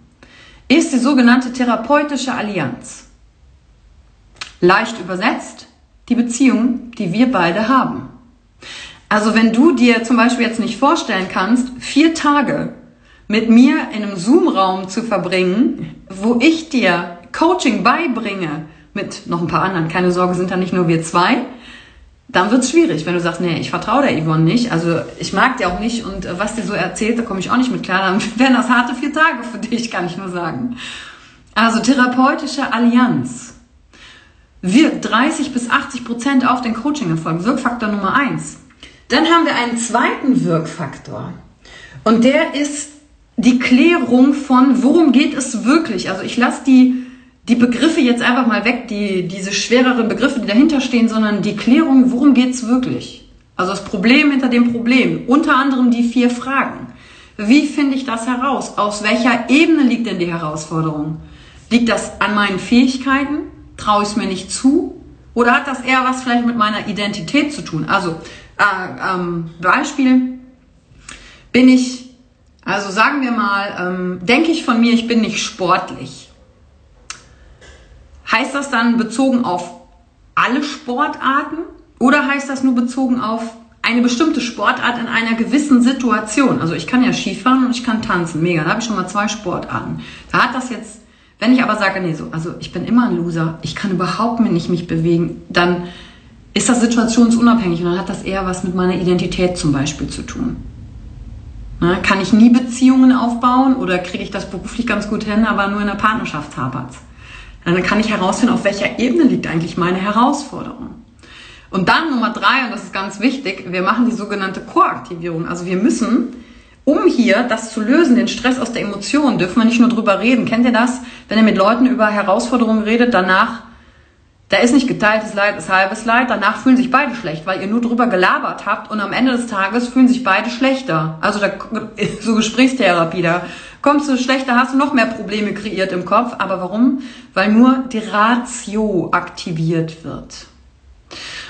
ist die sogenannte therapeutische Allianz. Leicht übersetzt, die Beziehung, die wir beide haben. Also wenn du dir zum Beispiel jetzt nicht vorstellen kannst, vier Tage mit mir in einem Zoom-Raum zu verbringen, wo ich dir Coaching beibringe, mit noch ein paar anderen, keine Sorge, sind da nicht nur wir zwei, dann wird es schwierig, wenn du sagst, nee, ich vertraue der Yvonne nicht, also ich mag die auch nicht und äh, was die so erzählt, da komme ich auch nicht mit klar, dann wären das harte vier Tage für dich, kann ich nur sagen. Also therapeutische Allianz wirkt 30 bis 80 Prozent auf den Coaching-Erfolg, Wirkfaktor Nummer eins. Dann haben wir einen zweiten Wirkfaktor und der ist die Klärung von, worum geht es wirklich. Also ich lasse die die Begriffe jetzt einfach mal weg, die, diese schwereren Begriffe, die dahinter stehen, sondern die Klärung, worum geht's wirklich? Also das Problem hinter dem Problem. Unter anderem die vier Fragen. Wie finde ich das heraus? Aus welcher Ebene liegt denn die Herausforderung? Liegt das an meinen Fähigkeiten? Traue ich es mir nicht zu? Oder hat das eher was vielleicht mit meiner Identität zu tun? Also, äh, ähm, Beispiel, bin ich, also sagen wir mal, ähm, denke ich von mir, ich bin nicht sportlich Heißt das dann bezogen auf alle Sportarten oder heißt das nur bezogen auf eine bestimmte Sportart in einer gewissen Situation? Also ich kann ja Skifahren und ich kann tanzen, mega, da habe ich schon mal zwei Sportarten. Da hat das jetzt, wenn ich aber sage, nee, so, also ich bin immer ein Loser, ich kann überhaupt nicht mich bewegen, dann ist das situationsunabhängig und dann hat das eher was mit meiner Identität zum Beispiel zu tun. Na, kann ich nie Beziehungen aufbauen oder kriege ich das beruflich ganz gut hin, aber nur in der Partnerschaft hapert's? Dann kann ich herausfinden, auf welcher Ebene liegt eigentlich meine Herausforderung. Und dann Nummer drei, und das ist ganz wichtig, wir machen die sogenannte Koaktivierung. Also wir müssen, um hier das zu lösen, den Stress aus der Emotion, dürfen wir nicht nur drüber reden. Kennt ihr das? Wenn ihr mit Leuten über Herausforderungen redet, danach, da ist nicht geteiltes Leid, ist halbes Leid, danach fühlen sich beide schlecht, weil ihr nur drüber gelabert habt und am Ende des Tages fühlen sich beide schlechter. Also da, so Gesprächstherapie, da kommst du schlechter, hast du noch mehr Probleme kreiert im Kopf. Aber warum? Weil nur die Ratio aktiviert wird.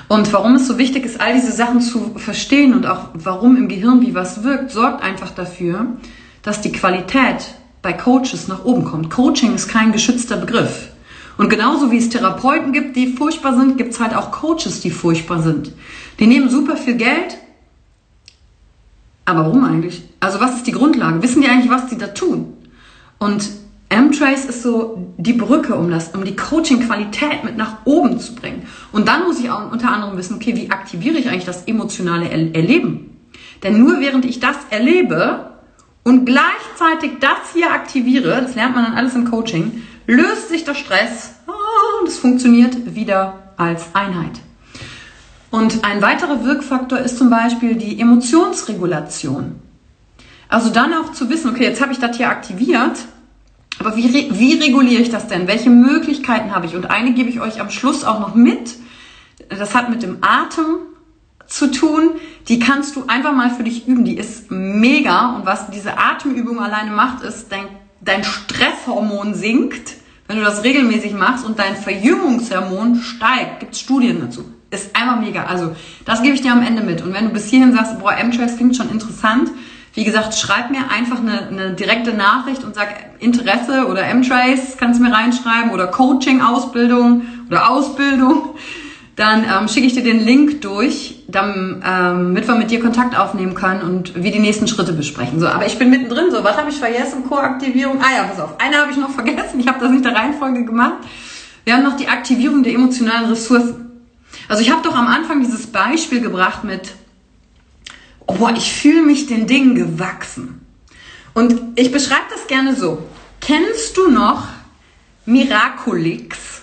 Und warum es so wichtig ist, all diese Sachen zu verstehen und auch warum im Gehirn wie was wirkt, sorgt einfach dafür, dass die Qualität bei Coaches nach oben kommt. Coaching ist kein geschützter Begriff. Und genauso wie es Therapeuten gibt, die furchtbar sind, gibt es halt auch Coaches, die furchtbar sind. Die nehmen super viel Geld. Aber warum eigentlich? Also was ist die Grundlage? Wissen die eigentlich, was die da tun? Und M-Trace ist so die Brücke, um das, um die Coaching-Qualität mit nach oben zu bringen. Und dann muss ich auch unter anderem wissen, okay, wie aktiviere ich eigentlich das emotionale Erleben? Denn nur während ich das erlebe und gleichzeitig das hier aktiviere, das lernt man dann alles im Coaching, löst sich der Stress und es funktioniert wieder als Einheit. Und ein weiterer Wirkfaktor ist zum Beispiel die Emotionsregulation. Also dann auch zu wissen, okay, jetzt habe ich das hier aktiviert, aber wie, wie reguliere ich das denn? Welche Möglichkeiten habe ich? Und eine gebe ich euch am Schluss auch noch mit. Das hat mit dem Atem zu tun. Die kannst du einfach mal für dich üben. Die ist mega. Und was diese Atemübung alleine macht, ist, dein, dein Stresshormon sinkt, wenn du das regelmäßig machst und dein Verjüngungshormon steigt. Gibt es Studien dazu. Ist einfach mega. Also, das gebe ich dir am Ende mit. Und wenn du bis hierhin sagst, boah, M-Trace klingt schon interessant, wie gesagt, schreib mir einfach eine, eine direkte Nachricht und sag Interesse oder M-Trace, kannst du mir reinschreiben oder Coaching-Ausbildung oder Ausbildung. Dann ähm, schicke ich dir den Link durch, damit ähm, wir mit dir Kontakt aufnehmen können und wir die nächsten Schritte besprechen. So, aber ich bin mittendrin. So, was habe ich vergessen? Co-Aktivierung. Ah ja, pass auf. Eine habe ich noch vergessen. Ich habe das nicht der Reihenfolge gemacht. Wir haben noch die Aktivierung der emotionalen Ressourcen. Also ich habe doch am Anfang dieses Beispiel gebracht mit oh, ich fühle mich den Dingen gewachsen. Und ich beschreibe das gerne so. Kennst du noch Miraculix?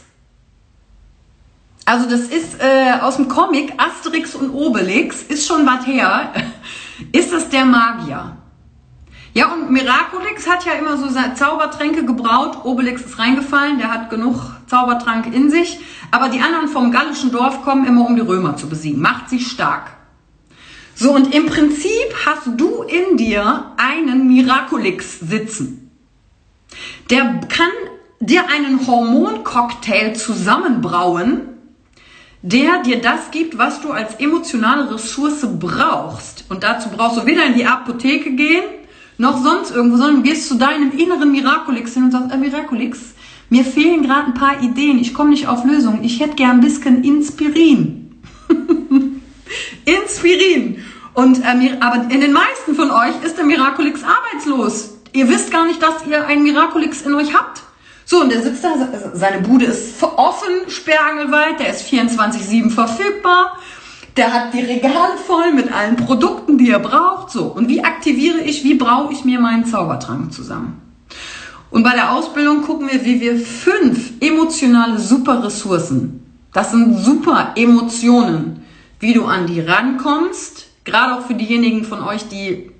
Also das ist äh, aus dem Comic Asterix und Obelix, ist schon was her. ist das der Magier? Ja, und Miraculix hat ja immer so Zaubertränke gebraut. Obelix ist reingefallen, der hat genug Zaubertrank in sich. Aber die anderen vom gallischen Dorf kommen immer, um die Römer zu besiegen. Macht sie stark. So, und im Prinzip hast du in dir einen Miraculix sitzen. Der kann dir einen Hormoncocktail zusammenbrauen, der dir das gibt, was du als emotionale Ressource brauchst. Und dazu brauchst du weder in die Apotheke gehen, noch sonst irgendwo, sondern gehst zu deinem inneren Miraculix hin und sagst, äh, Miraculix, mir fehlen gerade ein paar Ideen, ich komme nicht auf Lösungen, ich hätte gern ein bisschen Inspirin. Inspirin. Und, äh, aber in den meisten von euch ist der Miraculix arbeitslos. Ihr wisst gar nicht, dass ihr einen Miraculix in euch habt. So, und der sitzt da, seine Bude ist offen, sperrangelweit, der ist 24-7 verfügbar. Der hat die Regale voll mit allen Produkten, die er braucht. So, und wie aktiviere ich, wie brauche ich mir meinen Zaubertrank zusammen? Und bei der Ausbildung gucken wir, wie wir fünf emotionale Superressourcen, das sind super Emotionen, wie du an die rankommst, gerade auch für diejenigen von euch, die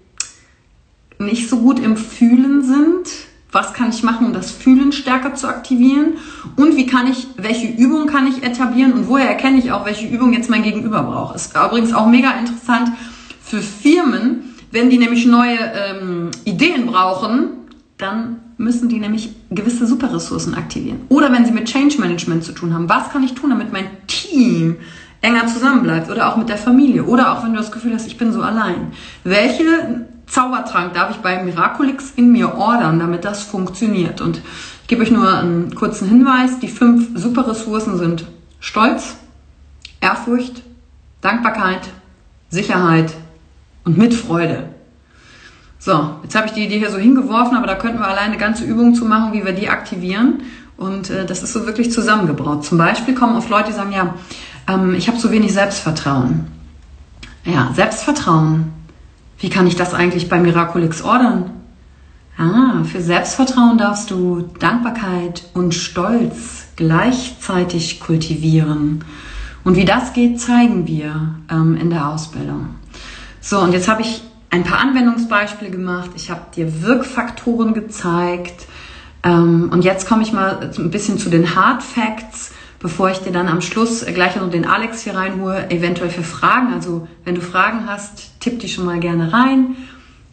nicht so gut im Fühlen sind. Was kann ich machen, um das Fühlen stärker zu aktivieren? Und wie kann ich, welche Übung kann ich etablieren und woher erkenne ich auch, welche Übung jetzt mein Gegenüber braucht? Ist übrigens auch mega interessant für Firmen, wenn die nämlich neue ähm, Ideen brauchen, dann müssen die nämlich gewisse Superressourcen aktivieren. Oder wenn sie mit Change Management zu tun haben, was kann ich tun, damit mein Team enger zusammenbleibt oder auch mit der Familie oder auch wenn du das Gefühl hast, ich bin so allein. Welche Zaubertrank darf ich bei Miraculix in mir ordern, damit das funktioniert? Und ich gebe euch nur einen kurzen Hinweis. Die fünf super Ressourcen sind Stolz, Ehrfurcht, Dankbarkeit, Sicherheit und Mitfreude. So, jetzt habe ich die Idee hier so hingeworfen, aber da könnten wir alleine eine ganze Übung zu machen, wie wir die aktivieren. Und äh, das ist so wirklich zusammengebraut. Zum Beispiel kommen oft Leute, die sagen, ja, ähm, ich habe zu wenig Selbstvertrauen. Ja, Selbstvertrauen. Wie kann ich das eigentlich bei Miraculix ordern? Ah, für Selbstvertrauen darfst du Dankbarkeit und Stolz gleichzeitig kultivieren. Und wie das geht, zeigen wir ähm, in der Ausbildung. So, und jetzt habe ich ein paar Anwendungsbeispiele gemacht. Ich habe dir Wirkfaktoren gezeigt. Ähm, und jetzt komme ich mal ein bisschen zu den Hard Facts bevor ich dir dann am Schluss gleich noch den Alex hier reinhole, eventuell für Fragen. Also wenn du Fragen hast, tipp die schon mal gerne rein.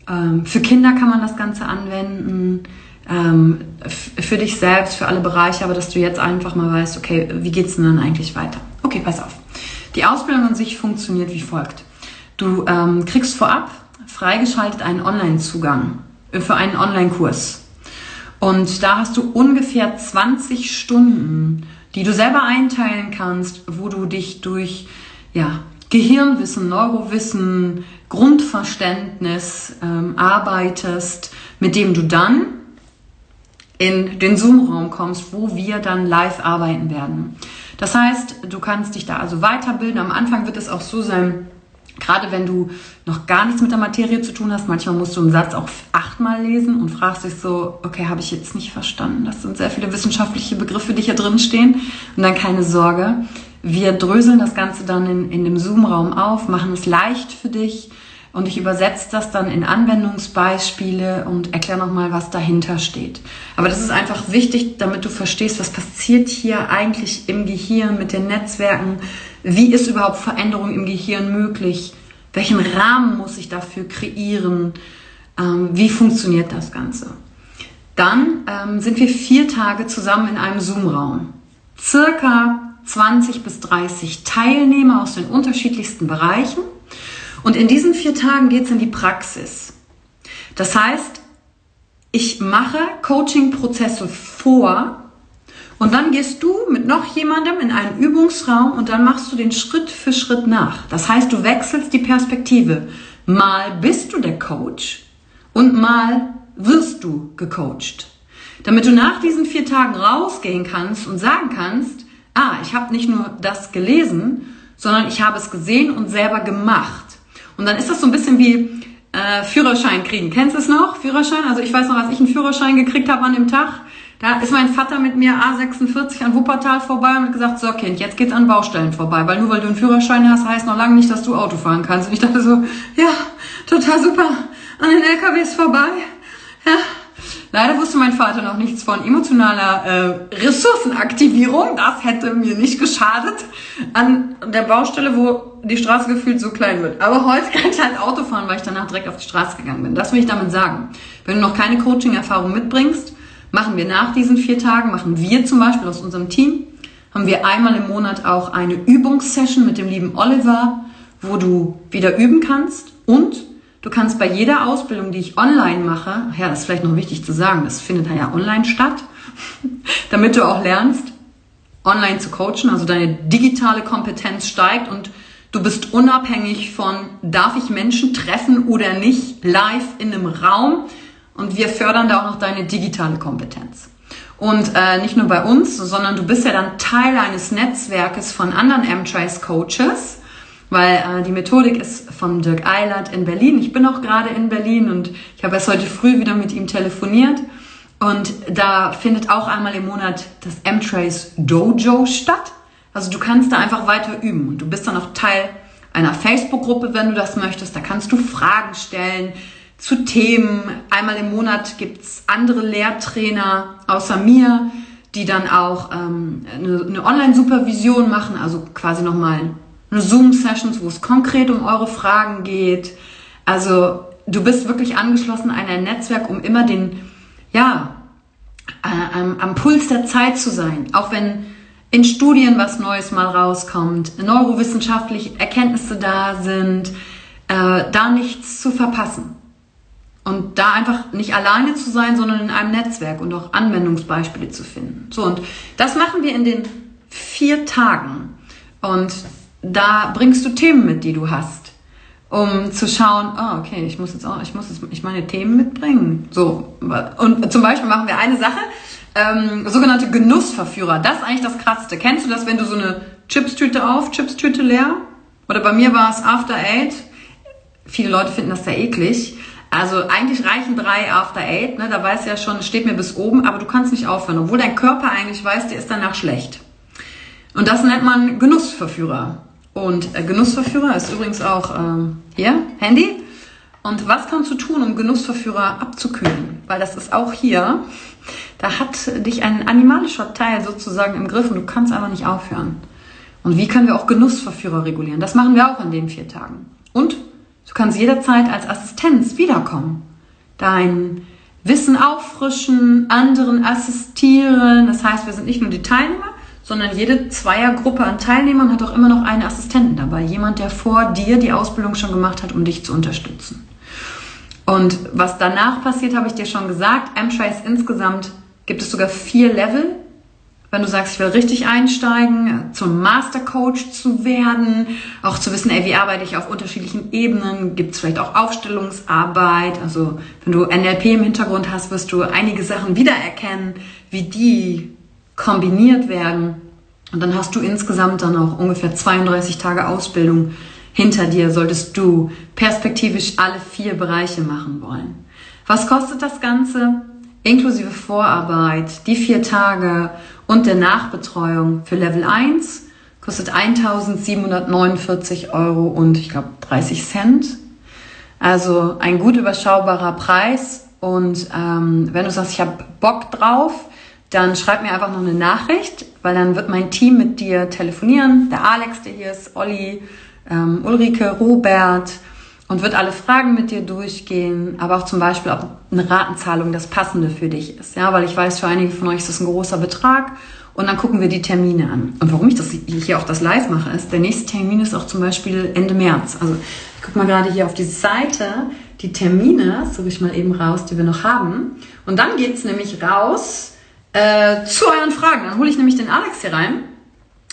Ähm, für Kinder kann man das Ganze anwenden, ähm, für dich selbst, für alle Bereiche, aber dass du jetzt einfach mal weißt, okay, wie geht's denn dann eigentlich weiter? Okay, pass auf. Die Ausbildung an sich funktioniert wie folgt. Du ähm, kriegst vorab freigeschaltet einen Online-Zugang für einen Online-Kurs. Und da hast du ungefähr 20 Stunden, die du selber einteilen kannst, wo du dich durch ja, Gehirnwissen, Neurowissen, Grundverständnis ähm, arbeitest, mit dem du dann in den Zoom-Raum kommst, wo wir dann live arbeiten werden. Das heißt, du kannst dich da also weiterbilden. Am Anfang wird es auch so sein, gerade wenn du noch gar nichts mit der Materie zu tun hast, manchmal musst du einen Satz auch achtmal lesen und fragst dich so, okay, habe ich jetzt nicht verstanden? Das sind sehr viele wissenschaftliche Begriffe, die hier drin stehen. Und dann keine Sorge. Wir dröseln das Ganze dann in, in dem Zoom-Raum auf, machen es leicht für dich und ich übersetze das dann in Anwendungsbeispiele und erkläre nochmal, was dahinter steht. Aber das ist einfach wichtig, damit du verstehst, was passiert hier eigentlich im Gehirn mit den Netzwerken, wie ist überhaupt Veränderung im Gehirn möglich, welchen Rahmen muss ich dafür kreieren, ähm, wie funktioniert das Ganze. Dann ähm, sind wir vier Tage zusammen in einem Zoom-Raum. Circa 20 bis 30 Teilnehmer aus den unterschiedlichsten Bereichen und in diesen vier Tagen geht es in die Praxis. Das heißt, ich mache Coaching-Prozesse vor und dann gehst du mit noch jemandem in einen Übungsraum und dann machst du den Schritt für Schritt nach. Das heißt, du wechselst die Perspektive. Mal bist du der Coach und mal wirst du gecoacht. Damit du nach diesen vier Tagen rausgehen kannst und sagen kannst, ah, ich habe nicht nur das gelesen, sondern ich habe es gesehen und selber gemacht. Und dann ist das so ein bisschen wie äh, Führerschein kriegen. Kennst du es noch? Führerschein? Also ich weiß noch, als ich einen Führerschein gekriegt habe an dem Tag, da ist mein Vater mit mir A46 an Wuppertal vorbei und hat gesagt, so Kind, jetzt geht's an Baustellen vorbei, weil nur weil du einen Führerschein hast, heißt noch lange nicht, dass du Auto fahren kannst. Und ich dachte so, ja, total super, an den LKWs vorbei. Ja, Leider wusste mein Vater noch nichts von emotionaler äh, Ressourcenaktivierung. Das hätte mir nicht geschadet an der Baustelle, wo die Straße gefühlt so klein wird. Aber heute kann ich halt Auto fahren, weil ich danach direkt auf die Straße gegangen bin. Das will ich damit sagen. Wenn du noch keine Coaching-Erfahrung mitbringst, machen wir nach diesen vier Tagen, machen wir zum Beispiel aus unserem Team, haben wir einmal im Monat auch eine Übungssession mit dem lieben Oliver, wo du wieder üben kannst und Du kannst bei jeder Ausbildung, die ich online mache, ja, das ist vielleicht noch wichtig zu sagen, das findet ja online statt, damit du auch lernst, online zu coachen, also deine digitale Kompetenz steigt und du bist unabhängig von, darf ich Menschen treffen oder nicht, live in einem Raum. Und wir fördern da auch noch deine digitale Kompetenz. Und äh, nicht nur bei uns, sondern du bist ja dann Teil eines Netzwerkes von anderen M-Trace-Coaches, weil äh, die Methodik ist von Dirk Eilert in Berlin. Ich bin auch gerade in Berlin und ich habe erst heute früh wieder mit ihm telefoniert. Und da findet auch einmal im Monat das M-Trace Dojo statt. Also du kannst da einfach weiter üben und du bist dann auch Teil einer Facebook-Gruppe, wenn du das möchtest. Da kannst du Fragen stellen zu Themen. Einmal im Monat gibt's andere Lehrtrainer außer mir, die dann auch ähm, eine, eine Online-Supervision machen, also quasi nochmal Zoom-Sessions, wo es konkret um eure Fragen geht. Also du bist wirklich angeschlossen an ein Netzwerk, um immer den, ja, äh, am, am Puls der Zeit zu sein. Auch wenn in Studien was Neues mal rauskommt, neurowissenschaftliche Erkenntnisse da sind, äh, da nichts zu verpassen. Und da einfach nicht alleine zu sein, sondern in einem Netzwerk und auch Anwendungsbeispiele zu finden. So, und das machen wir in den vier Tagen. Und da bringst du Themen mit, die du hast, um zu schauen, oh, okay, ich muss jetzt auch, ich muss jetzt ich meine Themen mitbringen. So. Und zum Beispiel machen wir eine Sache, ähm, sogenannte Genussverführer. Das ist eigentlich das Krasseste. Kennst du das, wenn du so eine Chipstüte auf, Chipstüte leer? Oder bei mir war es After Eight. Viele Leute finden das sehr eklig. Also eigentlich reichen drei After Eight, ne? da weiß ja schon, steht mir bis oben, aber du kannst nicht aufhören, obwohl dein Körper eigentlich weiß, der ist danach schlecht. Und das nennt man Genussverführer. Und äh, Genussverführer ist übrigens auch ähm, hier, Handy. Und was kannst du tun, um Genussverführer abzukühlen? Weil das ist auch hier, da hat dich ein animalischer Teil sozusagen im Griff und du kannst einfach nicht aufhören. Und wie können wir auch Genussverführer regulieren? Das machen wir auch in den vier Tagen. Und du kannst jederzeit als Assistenz wiederkommen. Dein Wissen auffrischen, anderen assistieren. Das heißt, wir sind nicht nur die Teilnehmer, sondern jede Zweiergruppe an Teilnehmern hat auch immer noch einen Assistenten dabei. Jemand, der vor dir die Ausbildung schon gemacht hat, um dich zu unterstützen. Und was danach passiert, habe ich dir schon gesagt. M-Trace insgesamt gibt es sogar vier Level. Wenn du sagst, ich will richtig einsteigen, zum Mastercoach zu werden, auch zu wissen, ey, wie arbeite ich auf unterschiedlichen Ebenen, gibt es vielleicht auch Aufstellungsarbeit. Also wenn du NLP im Hintergrund hast, wirst du einige Sachen wiedererkennen, wie die kombiniert werden. Und dann hast du insgesamt dann auch ungefähr 32 Tage Ausbildung hinter dir, solltest du perspektivisch alle vier Bereiche machen wollen. Was kostet das Ganze? Inklusive Vorarbeit, die vier Tage und der Nachbetreuung für Level 1 kostet 1749 Euro und ich glaube 30 Cent. Also ein gut überschaubarer Preis. Und ähm, wenn du sagst, ich habe Bock drauf, dann schreib mir einfach noch eine Nachricht, weil dann wird mein Team mit dir telefonieren. Der Alex, der hier ist, Olli, ähm, Ulrike, Robert und wird alle Fragen mit dir durchgehen, aber auch zum Beispiel, ob eine Ratenzahlung das Passende für dich ist. Ja, weil ich weiß, für einige von euch ist das ein großer Betrag und dann gucken wir die Termine an. Und warum ich das hier auch das live mache, ist, der nächste Termin ist auch zum Beispiel Ende März. Also ich gucke mal gerade hier auf die Seite, die Termine, suche ich mal eben raus, die wir noch haben. Und dann geht's nämlich raus äh, zu euren Fragen. Dann hole ich nämlich den Alex hier rein.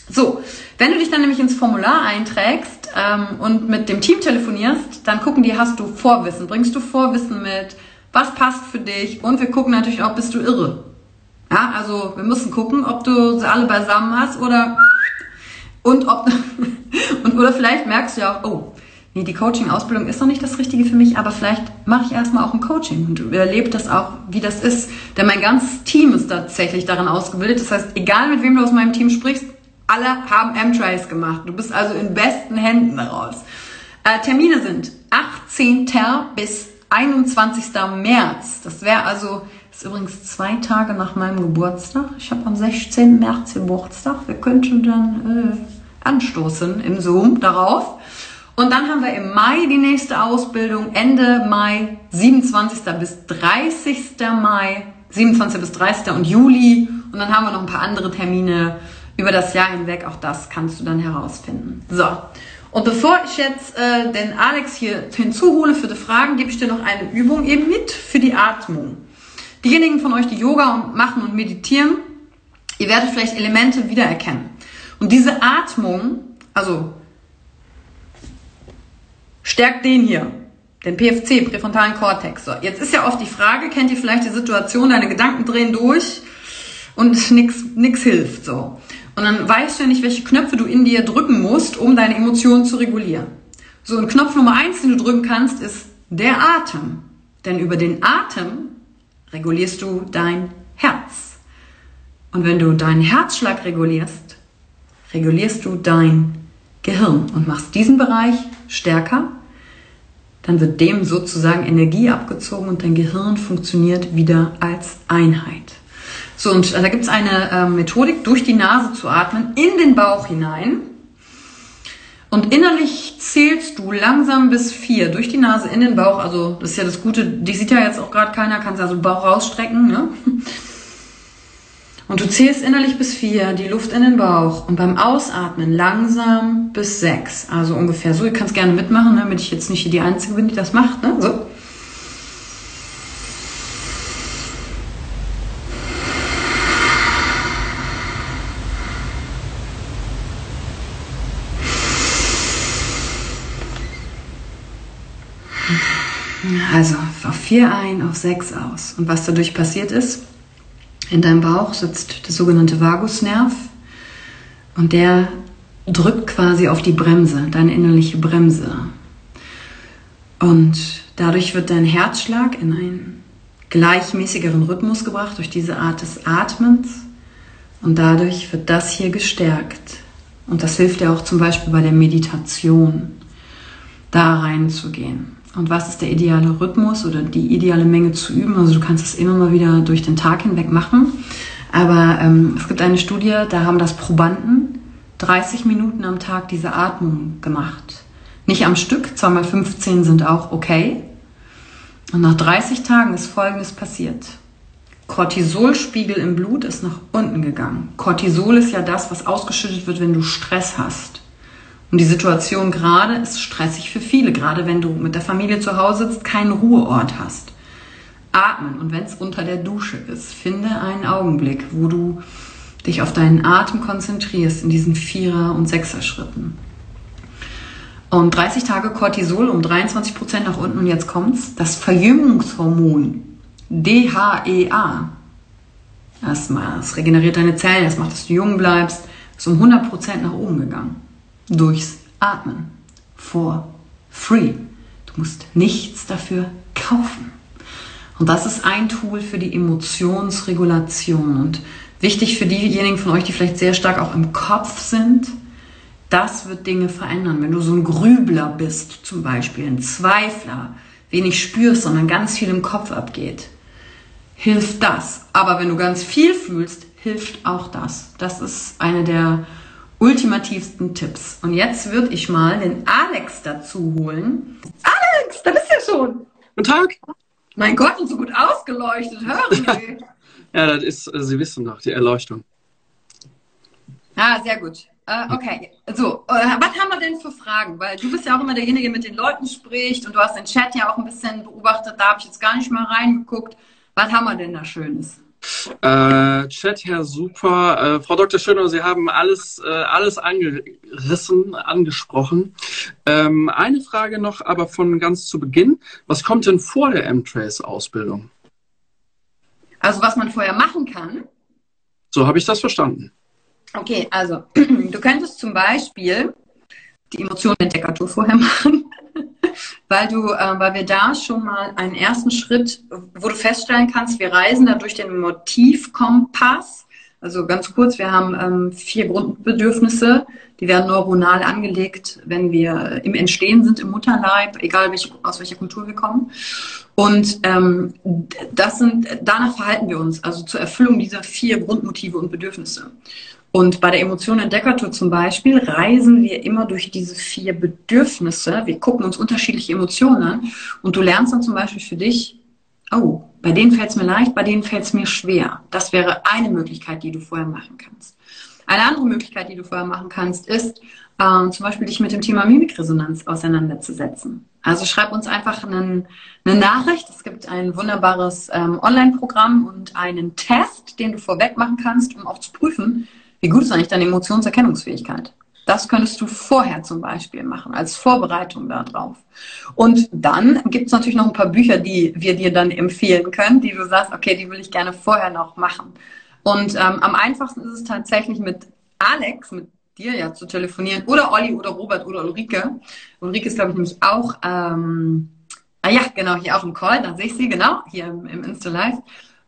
So, wenn du dich dann nämlich ins Formular einträgst ähm, und mit dem Team telefonierst, dann gucken die, hast du Vorwissen, bringst du Vorwissen mit, was passt für dich und wir gucken natürlich auch, bist du irre. Ja, also wir müssen gucken, ob du sie alle beisammen hast oder und ob und oder vielleicht merkst du ja auch, oh, nee, die Coaching-Ausbildung ist noch nicht das Richtige für mich, aber vielleicht mache ich erstmal auch ein Coaching und erlebe das auch, wie das ist. Denn mein ganzes Team ist tatsächlich daran ausgebildet. Das heißt, egal mit wem du aus meinem Team sprichst, alle haben M-Trace gemacht. Du bist also in besten Händen raus. Äh, Termine sind 18. bis 21. März. Das wäre also, ist übrigens zwei Tage nach meinem Geburtstag. Ich habe am 16. März Geburtstag. Wir könnten dann äh, anstoßen im Zoom darauf. Und dann haben wir im Mai die nächste Ausbildung, Ende Mai, 27. bis 30. Mai, 27. bis 30. und Juli. Und dann haben wir noch ein paar andere Termine über das Jahr hinweg. Auch das kannst du dann herausfinden. So. Und bevor ich jetzt äh, den Alex hier hinzuhole für die Fragen, gebe ich dir noch eine Übung eben mit für die Atmung. Diejenigen von euch, die Yoga machen und meditieren, ihr werdet vielleicht Elemente wiedererkennen. Und diese Atmung, also stärkt den hier, den PFC, präfrontalen Kortex. So, jetzt ist ja oft die Frage, kennt ihr vielleicht die Situation, deine Gedanken drehen durch und nix, nix hilft so. Und dann weißt du ja nicht, welche Knöpfe du in dir drücken musst, um deine Emotionen zu regulieren. So, und Knopf Nummer eins, den du drücken kannst, ist der Atem. Denn über den Atem regulierst du dein Herz. Und wenn du deinen Herzschlag regulierst, regulierst du dein Gehirn und machst diesen Bereich stärker, dann wird dem sozusagen Energie abgezogen und dein Gehirn funktioniert wieder als Einheit. So, und da gibt es eine äh, Methodik, durch die Nase zu atmen, in den Bauch hinein. Und innerlich zählst du langsam bis vier, durch die Nase in den Bauch. Also, das ist ja das Gute, die sieht ja jetzt auch gerade keiner, kannst also Bauch rausstrecken. Ne? Und du zählst innerlich bis vier, die Luft in den Bauch. Und beim Ausatmen langsam bis sechs. Also ungefähr so. Ihr kannst gerne mitmachen, ne, damit ich jetzt nicht die Einzige bin, die das macht. Ne? So. Also auf vier ein, auf sechs aus. Und was dadurch passiert ist, in deinem Bauch sitzt der sogenannte Vagusnerv und der drückt quasi auf die Bremse, deine innerliche Bremse. Und dadurch wird dein Herzschlag in einen gleichmäßigeren Rhythmus gebracht durch diese Art des Atmens und dadurch wird das hier gestärkt. Und das hilft dir auch zum Beispiel bei der Meditation, da reinzugehen und was ist der ideale Rhythmus oder die ideale Menge zu üben. Also du kannst es immer mal wieder durch den Tag hinweg machen. Aber ähm, es gibt eine Studie, da haben das Probanden 30 Minuten am Tag diese Atmung gemacht. Nicht am Stück, zweimal 15 sind auch okay. Und nach 30 Tagen ist Folgendes passiert. Cortisolspiegel im Blut ist nach unten gegangen. Cortisol ist ja das, was ausgeschüttet wird, wenn du Stress hast. Und die Situation gerade ist stressig für viele, gerade wenn du mit der Familie zu Hause sitzt, keinen Ruheort hast. Atmen und wenn es unter der Dusche ist, finde einen Augenblick, wo du dich auf deinen Atem konzentrierst in diesen Vierer- und Sechser-Schritten. Und 30 Tage Cortisol um 23 Prozent nach unten und jetzt kommt's. Das Verjüngungshormon DHEA. Erstmal, es regeneriert deine Zellen, das macht, dass du jung bleibst, ist um 100 Prozent nach oben gegangen. Durchs Atmen. For free. Du musst nichts dafür kaufen. Und das ist ein Tool für die Emotionsregulation und wichtig für diejenigen von euch, die vielleicht sehr stark auch im Kopf sind das wird Dinge verändern. Wenn du so ein Grübler bist, zum Beispiel ein Zweifler, wenig spürst, sondern ganz viel im Kopf abgeht, hilft das. Aber wenn du ganz viel fühlst, hilft auch das. Das ist eine der ultimativsten Tipps. Und jetzt würde ich mal den Alex dazu holen. Alex, da bist du ja schon. Guten Tag. Mein Gott, und so gut ausgeleuchtet, hören Sie. ja, das ist, äh, Sie wissen doch, die Erleuchtung. Ah, sehr gut. Äh, okay, so, äh, was haben wir denn für Fragen? Weil du bist ja auch immer derjenige, der mit den Leuten spricht und du hast den Chat ja auch ein bisschen beobachtet, da habe ich jetzt gar nicht mal reingeguckt. Was haben wir denn da Schönes? Äh, Chat, Herr Super. Äh, Frau Dr. Schöner, Sie haben alles, äh, alles angerissen, angesprochen. Ähm, eine Frage noch, aber von ganz zu Beginn. Was kommt denn vor der M-Trace-Ausbildung? Also was man vorher machen kann? So habe ich das verstanden. Okay, also du könntest zum Beispiel die Emotionenentdeckertour vorher machen, weil du, äh, weil wir da schon mal einen ersten Schritt, wo du feststellen kannst, wir reisen da durch den Motivkompass. Also ganz kurz, wir haben ähm, vier Grundbedürfnisse, die werden neuronal angelegt, wenn wir im Entstehen sind, im Mutterleib, egal welche, aus welcher Kultur wir kommen. Und ähm, das sind, danach verhalten wir uns, also zur Erfüllung dieser vier Grundmotive und Bedürfnisse. Und bei der Emotion Entdeckertour zum Beispiel reisen wir immer durch diese vier Bedürfnisse. Wir gucken uns unterschiedliche Emotionen an und du lernst dann zum Beispiel für dich, oh, bei denen fällt es mir leicht, bei denen fällt es mir schwer. Das wäre eine Möglichkeit, die du vorher machen kannst. Eine andere Möglichkeit, die du vorher machen kannst, ist äh, zum Beispiel dich mit dem Thema Mimikresonanz auseinanderzusetzen. Also schreib uns einfach einen, eine Nachricht. Es gibt ein wunderbares ähm, Online-Programm und einen Test, den du vorweg machen kannst, um auch zu prüfen, wie gut ist eigentlich deine Emotionserkennungsfähigkeit? Das könntest du vorher zum Beispiel machen, als Vorbereitung darauf. Und dann gibt es natürlich noch ein paar Bücher, die wir dir dann empfehlen können, die du sagst, okay, die will ich gerne vorher noch machen. Und ähm, am einfachsten ist es tatsächlich mit Alex, mit dir ja zu telefonieren, oder Olli oder Robert oder Ulrike. Ulrike ist, glaube ich, nämlich auch, ähm, ah ja, genau, hier auch im Call, da sehe ich sie, genau, hier im, im Insta Live.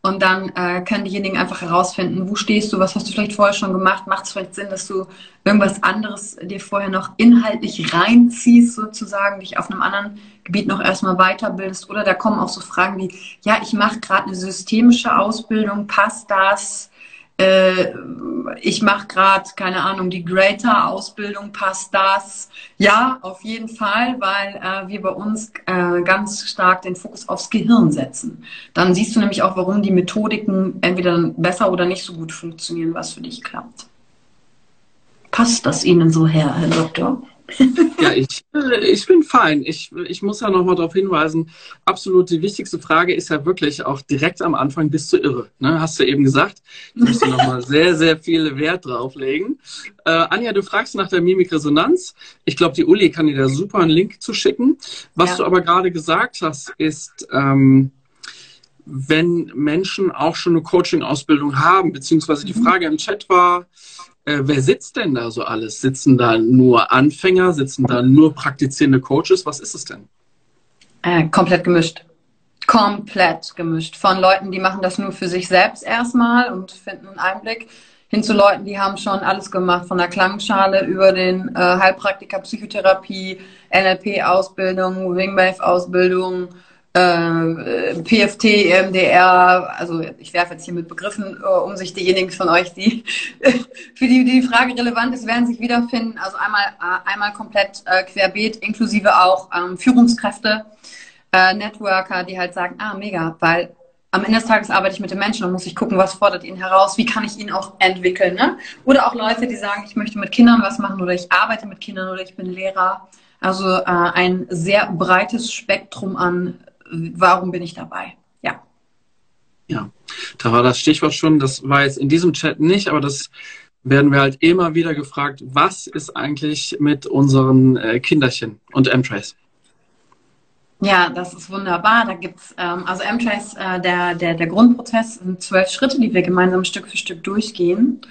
Und dann äh, können diejenigen einfach herausfinden, wo stehst du, was hast du vielleicht vorher schon gemacht, macht es vielleicht Sinn, dass du irgendwas anderes dir vorher noch inhaltlich reinziehst, sozusagen, dich auf einem anderen Gebiet noch erstmal weiterbildest. Oder da kommen auch so Fragen wie, ja, ich mache gerade eine systemische Ausbildung, passt das? Äh, ich mache gerade, keine Ahnung, die Greater-Ausbildung, passt das? Ja, auf jeden Fall, weil äh, wir bei uns äh, ganz stark den Fokus aufs Gehirn setzen. Dann siehst du nämlich auch, warum die Methodiken entweder besser oder nicht so gut funktionieren, was für dich klappt. Passt das Ihnen so, Herr, Herr Doktor? Ja, ich, ich bin fein. Ich, ich muss ja nochmal darauf hinweisen, absolut die wichtigste Frage ist ja wirklich auch direkt am Anfang, bist du irre? Ne? Hast du eben gesagt. Ich möchte nochmal sehr, sehr viel Wert drauflegen. Äh, Anja, du fragst nach der Mimikresonanz. Ich glaube, die Uli kann dir da super einen Link zu schicken. Was ja. du aber gerade gesagt hast, ist, ähm, wenn Menschen auch schon eine Coaching-Ausbildung haben, beziehungsweise die mhm. Frage im Chat war, äh, wer sitzt denn da so alles? Sitzen da nur Anfänger? Sitzen da nur praktizierende Coaches? Was ist es denn? Äh, komplett gemischt. Komplett gemischt. Von Leuten, die machen das nur für sich selbst erstmal und finden einen Einblick, hin zu Leuten, die haben schon alles gemacht, von der Klangschale über den äh, Heilpraktiker Psychotherapie, NLP-Ausbildung, Wingwave-Ausbildung, äh, PFT, EMDR, also ich werfe jetzt hier mit Begriffen äh, um sich, diejenigen von euch, die für die die Frage relevant ist, werden sich wiederfinden. Also einmal, äh, einmal komplett querbeet, inklusive auch ähm, Führungskräfte, Networker, die halt sagen, ah, mega, weil am Ende des Tages arbeite ich mit den Menschen und muss ich gucken, was fordert ihn heraus, wie kann ich ihn auch entwickeln. Ne? Oder auch Leute, die sagen, ich möchte mit Kindern was machen oder ich arbeite mit Kindern oder ich bin Lehrer. Also äh, ein sehr breites Spektrum an, warum bin ich dabei. Ja. Ja, da war das Stichwort schon, das war jetzt in diesem Chat nicht, aber das werden wir halt immer wieder gefragt, was ist eigentlich mit unseren äh, Kinderchen und M-Trace? Ja, das ist wunderbar. Da gibt's ähm, also M-Trace, äh, der, der, der Grundprozess sind zwölf Schritte, die wir gemeinsam Stück für Stück durchgehen.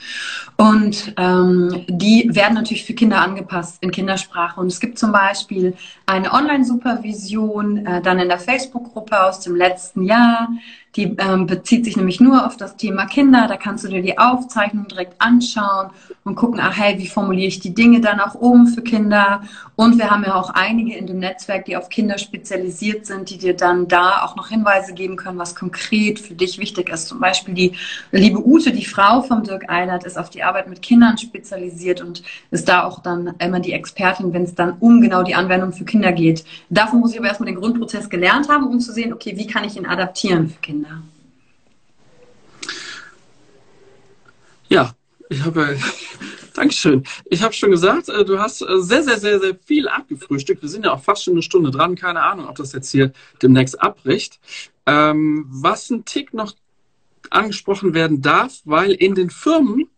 Und ähm, die werden natürlich für Kinder angepasst in Kindersprache. Und es gibt zum Beispiel eine Online-Supervision, äh, dann in der Facebook-Gruppe aus dem letzten Jahr. Die ähm, bezieht sich nämlich nur auf das Thema Kinder. Da kannst du dir die Aufzeichnung direkt anschauen und gucken, ach hey, wie formuliere ich die Dinge dann auch um für Kinder. Und wir haben ja auch einige in dem Netzwerk, die auf Kinder spezialisiert sind, die dir dann da auch noch Hinweise geben können, was konkret für dich wichtig ist. Zum Beispiel die liebe Ute, die Frau von Dirk Eilert, ist auf die Arbeit mit Kindern spezialisiert und ist da auch dann immer die Expertin, wenn es dann um genau die Anwendung für Kinder geht. Davon muss ich aber erstmal den Grundprozess gelernt haben, um zu sehen, okay, wie kann ich ihn adaptieren für Kinder. Ja, ich habe, Dankeschön. Ich habe schon gesagt, äh, du hast äh, sehr, sehr, sehr, sehr viel abgefrühstückt. Wir sind ja auch fast schon eine Stunde dran. Keine Ahnung, ob das jetzt hier demnächst abbricht. Ähm, was ein Tick noch angesprochen werden darf, weil in den Firmen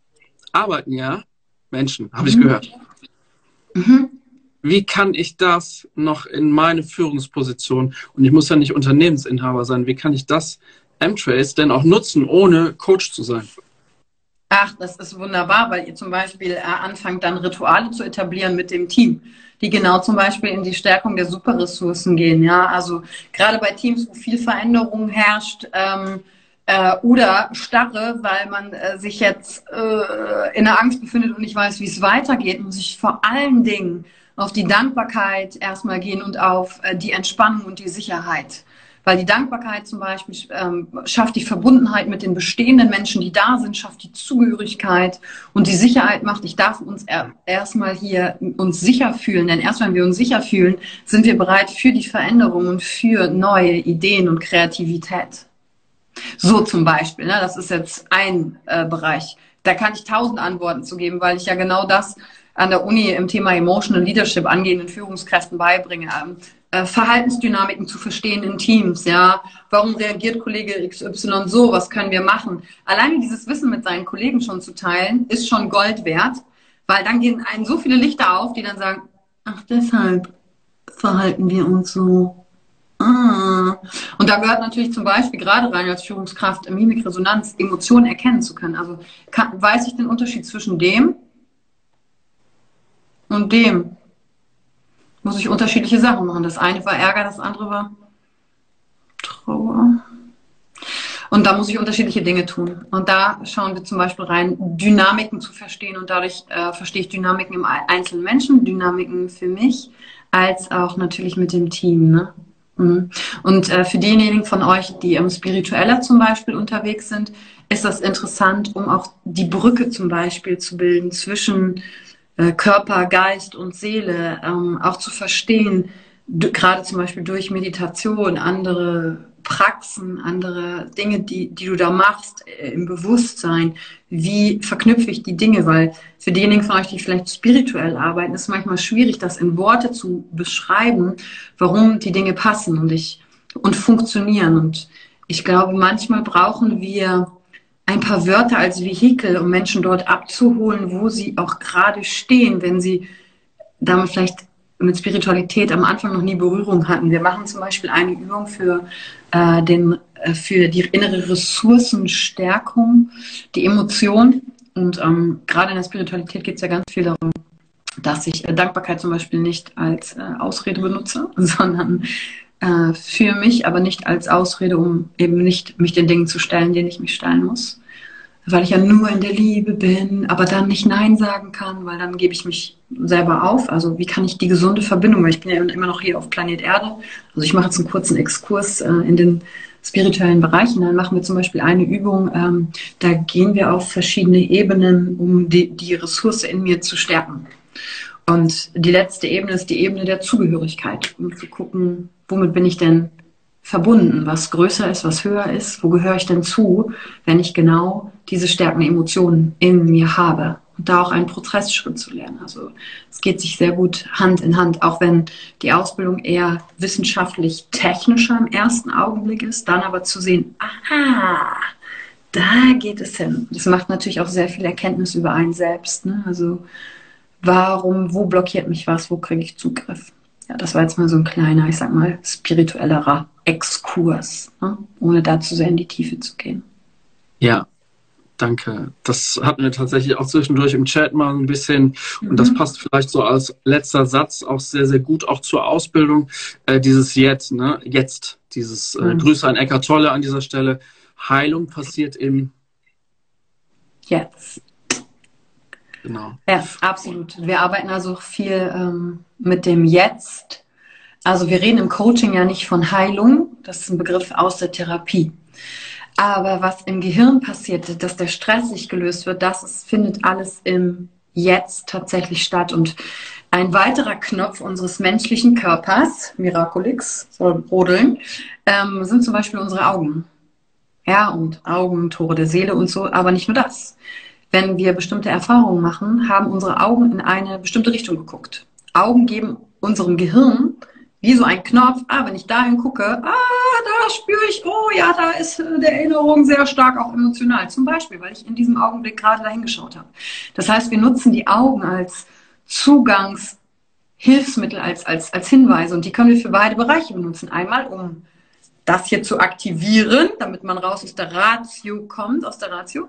arbeiten ja Menschen, habe ich mhm. gehört. Mhm. Wie kann ich das noch in meine Führungsposition, und ich muss ja nicht Unternehmensinhaber sein, wie kann ich das M-Trace denn auch nutzen, ohne Coach zu sein? Ach, das ist wunderbar, weil ihr zum Beispiel äh, anfangt, dann Rituale zu etablieren mit dem Team, die genau zum Beispiel in die Stärkung der Superressourcen gehen. Ja, also gerade bei Teams, wo viel Veränderung herrscht ähm, äh, oder Starre, weil man äh, sich jetzt äh, in der Angst befindet und nicht weiß, wie es weitergeht, muss ich vor allen Dingen auf die Dankbarkeit erstmal gehen und auf äh, die Entspannung und die Sicherheit. Weil die Dankbarkeit zum Beispiel ähm, schafft die Verbundenheit mit den bestehenden Menschen, die da sind, schafft die Zugehörigkeit und die Sicherheit macht, ich darf uns er, erstmal hier uns sicher fühlen. Denn erst wenn wir uns sicher fühlen, sind wir bereit für die Veränderung und für neue Ideen und Kreativität. So zum Beispiel, ne, das ist jetzt ein äh, Bereich. Da kann ich tausend Antworten zu geben, weil ich ja genau das an der Uni im Thema Emotional Leadership angehenden Führungskräften beibringe. Ähm, äh, Verhaltensdynamiken zu verstehen in Teams, ja. Warum reagiert Kollege XY so? Was können wir machen? Alleine dieses Wissen mit seinen Kollegen schon zu teilen, ist schon Gold wert, weil dann gehen einem so viele Lichter auf, die dann sagen, ach, deshalb verhalten wir uns so. Ah. Und da gehört natürlich zum Beispiel gerade rein als Führungskraft Mimikresonanz, Emotionen erkennen zu können. Also kann, weiß ich den Unterschied zwischen dem und dem muss ich unterschiedliche Sachen machen. Das eine war Ärger, das andere war Trauer. Und da muss ich unterschiedliche Dinge tun. Und da schauen wir zum Beispiel rein, Dynamiken zu verstehen. Und dadurch äh, verstehe ich Dynamiken im einzelnen Menschen, Dynamiken für mich, als auch natürlich mit dem Team. Ne? Mhm. Und äh, für diejenigen von euch, die im Spiritueller zum Beispiel unterwegs sind, ist das interessant, um auch die Brücke zum Beispiel zu bilden zwischen äh, Körper, Geist und Seele ähm, auch zu verstehen, gerade zum Beispiel durch Meditation, andere Praxen, andere Dinge, die, die du da machst äh, im Bewusstsein, wie verknüpfe ich die Dinge, weil für diejenigen von euch, die vielleicht spirituell arbeiten, ist es manchmal schwierig, das in Worte zu beschreiben, warum die Dinge passen und ich und funktionieren. Und ich glaube, manchmal brauchen wir ein paar Wörter als Vehikel, um Menschen dort abzuholen, wo sie auch gerade stehen, wenn sie damit vielleicht mit Spiritualität am Anfang noch nie Berührung hatten. Wir machen zum Beispiel eine Übung für, äh, den, äh, für die innere Ressourcenstärkung, die Emotion. Und ähm, gerade in der Spiritualität geht es ja ganz viel darum, dass ich äh, Dankbarkeit zum Beispiel nicht als äh, Ausrede benutze, sondern äh, für mich, aber nicht als Ausrede, um eben nicht mich den Dingen zu stellen, denen ich mich stellen muss. Weil ich ja nur in der Liebe bin, aber dann nicht Nein sagen kann, weil dann gebe ich mich selber auf. Also wie kann ich die gesunde Verbindung, weil ich bin ja immer noch hier auf Planet Erde. Also ich mache jetzt einen kurzen Exkurs äh, in den spirituellen Bereichen. Dann machen wir zum Beispiel eine Übung, ähm, da gehen wir auf verschiedene Ebenen, um die, die Ressource in mir zu stärken. Und die letzte Ebene ist die Ebene der Zugehörigkeit, um zu gucken, womit bin ich denn verbunden, was größer ist, was höher ist, wo gehöre ich denn zu, wenn ich genau diese stärkenden Emotionen in mir habe und da auch einen Prozessschritt zu lernen. Also es geht sich sehr gut Hand in Hand, auch wenn die Ausbildung eher wissenschaftlich technischer im ersten Augenblick ist, dann aber zu sehen, aha, da geht es hin. Das macht natürlich auch sehr viel Erkenntnis über einen selbst. Ne? Also warum, wo blockiert mich was, wo kriege ich Zugriff? Ja, das war jetzt mal so ein kleiner, ich sag mal, spirituellerer Exkurs, ne? ohne da zu sehr in die Tiefe zu gehen. Ja, Danke. Das hatten wir tatsächlich auch zwischendurch im Chat mal ein bisschen. Und das mhm. passt vielleicht so als letzter Satz auch sehr, sehr gut auch zur Ausbildung. Äh, dieses Jetzt, ne? Jetzt. Dieses äh, mhm. Grüße an Eckart Tolle an dieser Stelle. Heilung passiert im Jetzt. Genau. Ja, absolut. Wir arbeiten also viel ähm, mit dem Jetzt. Also wir reden im Coaching ja nicht von Heilung. Das ist ein Begriff aus der Therapie. Aber was im Gehirn passiert, dass der Stress sich gelöst wird, das ist, findet alles im Jetzt tatsächlich statt. Und ein weiterer Knopf unseres menschlichen Körpers, Miraculix, soll brodeln, ähm, sind zum Beispiel unsere Augen. Ja, und Augen, Tore der Seele und so, aber nicht nur das. Wenn wir bestimmte Erfahrungen machen, haben unsere Augen in eine bestimmte Richtung geguckt. Augen geben unserem Gehirn wie so ein Knopf, ah, wenn ich dahin gucke, ah, da spüre ich, oh ja, da ist äh, der Erinnerung sehr stark auch emotional. Zum Beispiel, weil ich in diesem Augenblick gerade dahin geschaut habe. Das heißt, wir nutzen die Augen als Zugangshilfsmittel, als, als, als Hinweise und die können wir für beide Bereiche benutzen. Einmal, um das hier zu aktivieren, damit man raus aus der Ratio kommt, aus der Ratio,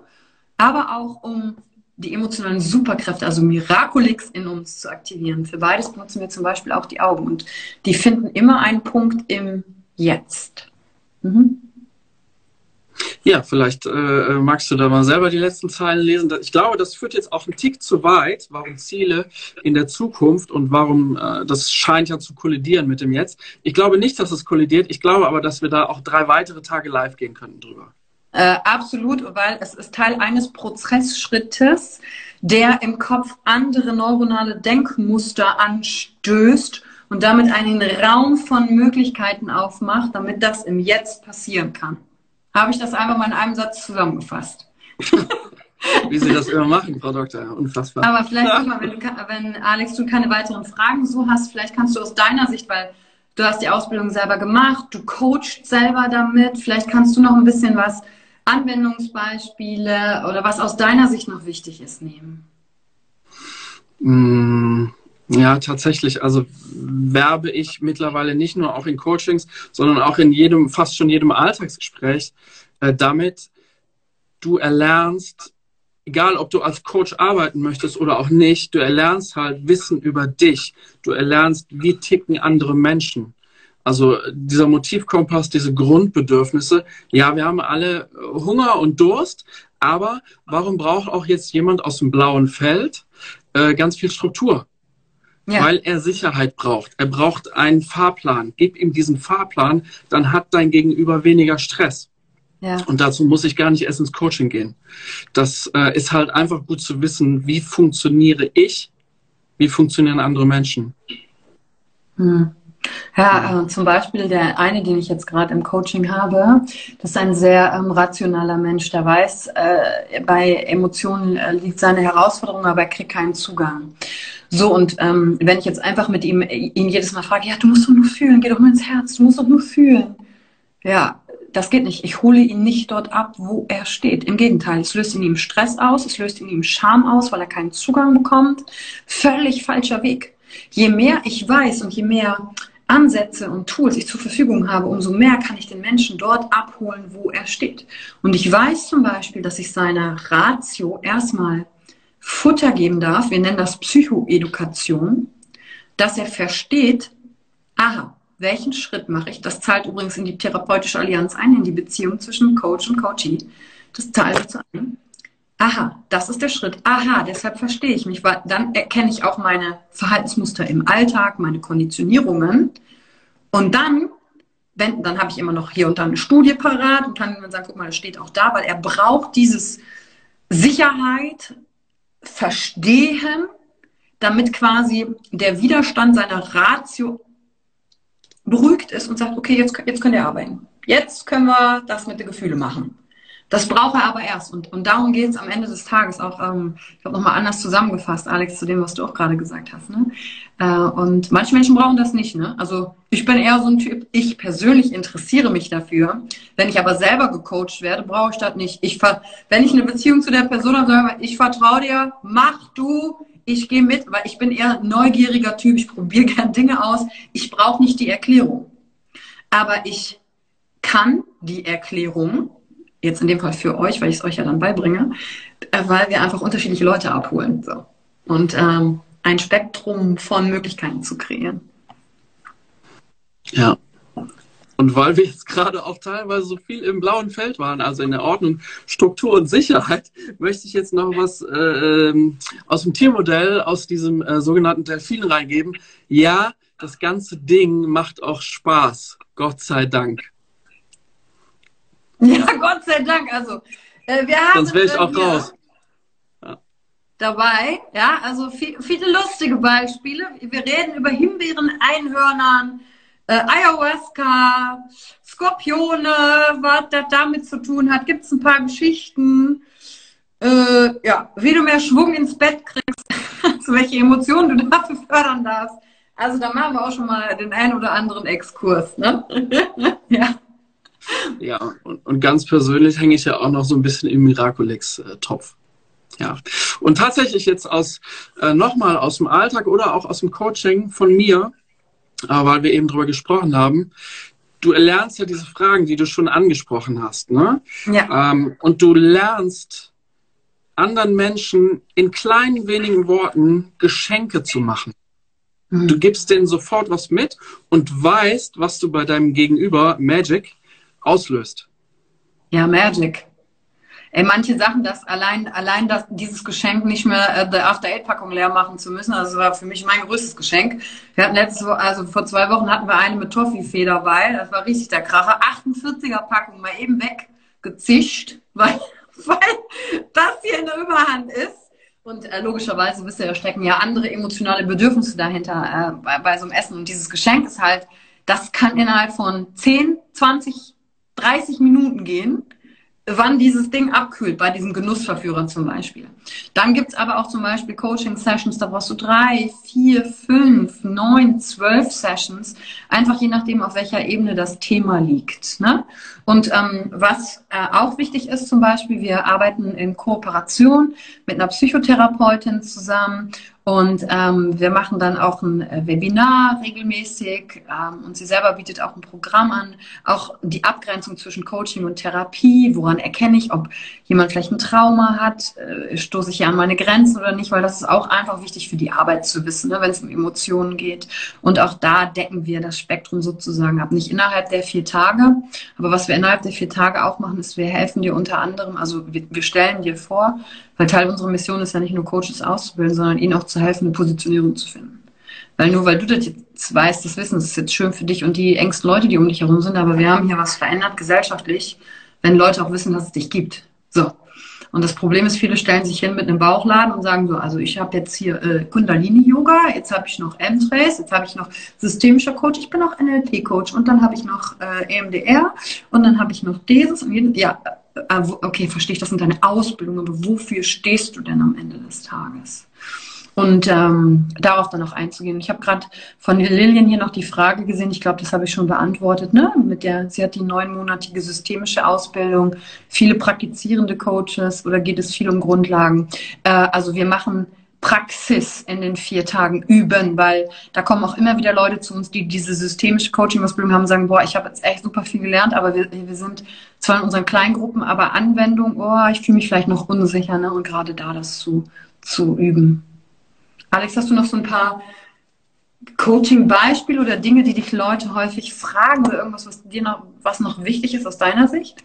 aber auch um die emotionalen Superkräfte, also Miraculix in uns zu aktivieren. Für beides benutzen wir zum Beispiel auch die Augen und die finden immer einen Punkt im Jetzt. Mhm. Ja, vielleicht äh, magst du da mal selber die letzten Zeilen lesen. Ich glaube, das führt jetzt auch einen Tick zu weit. Warum Ziele in der Zukunft und warum äh, das scheint ja zu kollidieren mit dem Jetzt. Ich glaube nicht, dass es kollidiert. Ich glaube aber, dass wir da auch drei weitere Tage live gehen könnten drüber. Äh, absolut, weil es ist Teil eines Prozessschrittes, der im Kopf andere neuronale Denkmuster anstößt und damit einen Raum von Möglichkeiten aufmacht, damit das im Jetzt passieren kann. Habe ich das einfach mal in einem Satz zusammengefasst. Wie Sie das immer machen, Frau Doktor. Unfassbar. Aber vielleicht, guck mal, wenn, wenn Alex, du keine weiteren Fragen so hast, vielleicht kannst du aus deiner Sicht, weil du hast die Ausbildung selber gemacht, du coachst selber damit, vielleicht kannst du noch ein bisschen was Anwendungsbeispiele oder was aus deiner Sicht noch wichtig ist nehmen? Mm, ja, tatsächlich. Also werbe ich mittlerweile nicht nur auch in Coachings, sondern auch in jedem, fast schon jedem Alltagsgespräch äh, damit, du erlernst, egal ob du als Coach arbeiten möchtest oder auch nicht, du erlernst halt Wissen über dich. Du erlernst, wie ticken andere Menschen. Also dieser Motivkompass, diese Grundbedürfnisse. Ja, wir haben alle Hunger und Durst, aber warum braucht auch jetzt jemand aus dem blauen Feld äh, ganz viel Struktur? Ja. Weil er Sicherheit braucht. Er braucht einen Fahrplan. Gib ihm diesen Fahrplan, dann hat dein Gegenüber weniger Stress. Ja. Und dazu muss ich gar nicht erst ins Coaching gehen. Das äh, ist halt einfach gut zu wissen, wie funktioniere ich, wie funktionieren andere Menschen. Hm. Ja, äh, zum Beispiel der eine, den ich jetzt gerade im Coaching habe, das ist ein sehr ähm, rationaler Mensch, der weiß, äh, bei Emotionen äh, liegt seine Herausforderung, aber er kriegt keinen Zugang. So, und ähm, wenn ich jetzt einfach mit ihm, ihn jedes Mal frage, ja, du musst doch nur fühlen, geh doch mal ins Herz, du musst doch nur fühlen. Ja, das geht nicht. Ich hole ihn nicht dort ab, wo er steht. Im Gegenteil, es löst in ihm Stress aus, es löst in ihm Scham aus, weil er keinen Zugang bekommt. Völlig falscher Weg. Je mehr ich weiß und je mehr Ansätze und Tools ich zur Verfügung habe, umso mehr kann ich den Menschen dort abholen, wo er steht. Und ich weiß zum Beispiel, dass ich seiner Ratio erstmal Futter geben darf, wir nennen das Psychoedukation, dass er versteht, aha, welchen Schritt mache ich? Das zahlt übrigens in die therapeutische Allianz ein, in die Beziehung zwischen Coach und Coachee. Das zahlt dazu ein aha, das ist der Schritt, aha, deshalb verstehe ich mich, weil dann erkenne ich auch meine Verhaltensmuster im Alltag, meine Konditionierungen und dann, wenn, dann habe ich immer noch hier und da eine Studie parat und kann dann sagen, guck mal, das steht auch da, weil er braucht dieses Sicherheit, Verstehen, damit quasi der Widerstand seiner Ratio beruhigt ist und sagt, okay, jetzt, jetzt könnt ihr arbeiten. Jetzt können wir das mit den Gefühlen machen. Das braucht er aber erst. Und, und darum geht es am Ende des Tages auch, ähm, ich habe nochmal anders zusammengefasst, Alex, zu dem, was du auch gerade gesagt hast. Ne? Äh, und manche Menschen brauchen das nicht. Ne? Also ich bin eher so ein Typ, ich persönlich interessiere mich dafür. Wenn ich aber selber gecoacht werde, brauche ich das nicht. Ich wenn ich eine Beziehung zu der Person habe, sage ich, ich vertraue dir, mach du, ich gehe mit, weil ich bin eher neugieriger Typ, ich probiere gern Dinge aus. Ich brauche nicht die Erklärung. Aber ich kann die Erklärung jetzt in dem Fall für euch, weil ich es euch ja dann beibringe, äh, weil wir einfach unterschiedliche Leute abholen. So. Und ähm, ein Spektrum von Möglichkeiten zu kreieren. Ja. Und weil wir jetzt gerade auch teilweise so viel im blauen Feld waren, also in der Ordnung, Struktur und Sicherheit, möchte ich jetzt noch was äh, aus dem Tiermodell, aus diesem äh, sogenannten Delfin reingeben. Ja, das ganze Ding macht auch Spaß, Gott sei Dank. Ja, Gott sei Dank. Also, äh, wir haben. Sonst wäre ich auch raus. Dabei, ja, also viel, viele lustige Beispiele. Wir reden über Himbeeren, Einhörnern, äh, Ayahuasca, Skorpione, was das damit zu tun hat. Gibt es ein paar Geschichten. Äh, ja, wie du mehr Schwung ins Bett kriegst, also welche Emotionen du dafür fördern darfst. Also da machen wir auch schon mal den einen oder anderen Exkurs. Ne? ja. Ja, und, und ganz persönlich hänge ich ja auch noch so ein bisschen im Miraculix-Topf. Ja. Und tatsächlich jetzt aus äh, nochmal aus dem Alltag oder auch aus dem Coaching von mir, äh, weil wir eben drüber gesprochen haben, du erlernst ja diese Fragen, die du schon angesprochen hast, ne? Ja. Ähm, und du lernst anderen Menschen in kleinen wenigen Worten Geschenke zu machen. Mhm. Du gibst denen sofort was mit und weißt, was du bei deinem Gegenüber Magic auslöst. Ja, Magic. Ey, manche Sachen, dass allein, allein das, dieses Geschenk nicht mehr äh, die After-Eight-Packung leer machen zu müssen, also das war für mich mein größtes Geschenk. Wir hatten letztes, also vor zwei Wochen hatten wir eine mit Toffee-Fee dabei, das war richtig der Kracher. 48er Packung mal eben weggezischt, weil, weil das hier in der Überhand ist. Und äh, logischerweise, wisst ihr, da stecken ja andere emotionale Bedürfnisse dahinter äh, bei, bei so einem Essen. Und dieses Geschenk ist halt, das kann innerhalb von 10, 20 30 Minuten gehen, wann dieses Ding abkühlt, bei diesem Genussverführer zum Beispiel. Dann gibt's aber auch zum Beispiel Coaching-Sessions, da brauchst du drei, vier, fünf, neun, zwölf Sessions, einfach je nachdem, auf welcher Ebene das Thema liegt. Ne? Und ähm, was äh, auch wichtig ist zum Beispiel, wir arbeiten in Kooperation mit einer Psychotherapeutin zusammen und ähm, wir machen dann auch ein äh, Webinar regelmäßig. Ähm, und sie selber bietet auch ein Programm an, auch die Abgrenzung zwischen Coaching und Therapie, woran erkenne ich, ob jemand vielleicht ein Trauma hat, äh, stoße ich hier an meine Grenzen oder nicht, weil das ist auch einfach wichtig für die Arbeit zu wissen, ne, wenn es um Emotionen geht. Und auch da decken wir das Spektrum sozusagen ab. Nicht innerhalb der vier Tage, aber was wir innerhalb der vier Tage auch machen, ist, wir helfen dir unter anderem, also wir, wir stellen dir vor, weil Teil unserer Mission ist ja nicht nur Coaches auszubilden, sondern ihnen auch zu helfen, eine Positionierung zu finden. Weil nur weil du das jetzt weißt, das Wissen, das ist jetzt schön für dich und die engsten Leute, die um dich herum sind, aber wir haben hier was verändert gesellschaftlich, wenn Leute auch wissen, dass es dich gibt. So. Und das Problem ist, viele stellen sich hin mit einem Bauchladen und sagen so, also ich habe jetzt hier äh, Kundalini-Yoga, jetzt habe ich noch M-Trace, jetzt habe ich noch systemischer Coach, ich bin auch NLP-Coach und dann habe ich noch äh, EMDR und dann habe ich noch dieses und jedes. Ja, äh, okay, verstehe ich, das sind deine Ausbildungen, aber wofür stehst du denn am Ende des Tages? Und ähm, darauf dann auch einzugehen. Ich habe gerade von Lillian hier noch die Frage gesehen, ich glaube, das habe ich schon beantwortet, ne? Mit der, sie hat die neunmonatige systemische Ausbildung, viele praktizierende Coaches oder geht es viel um Grundlagen? Äh, also wir machen Praxis in den vier Tagen üben, weil da kommen auch immer wieder Leute zu uns, die diese systemische Coaching-Ausbildung haben, sagen, boah, ich habe jetzt echt super viel gelernt, aber wir, wir sind zwar in unseren Kleingruppen, aber Anwendung, boah, ich fühle mich vielleicht noch unsicher, ne? Und gerade da das zu, zu üben. Alex, hast du noch so ein paar Coaching-Beispiele oder Dinge, die dich Leute häufig fragen oder irgendwas, was dir noch, was noch wichtig ist aus deiner Sicht?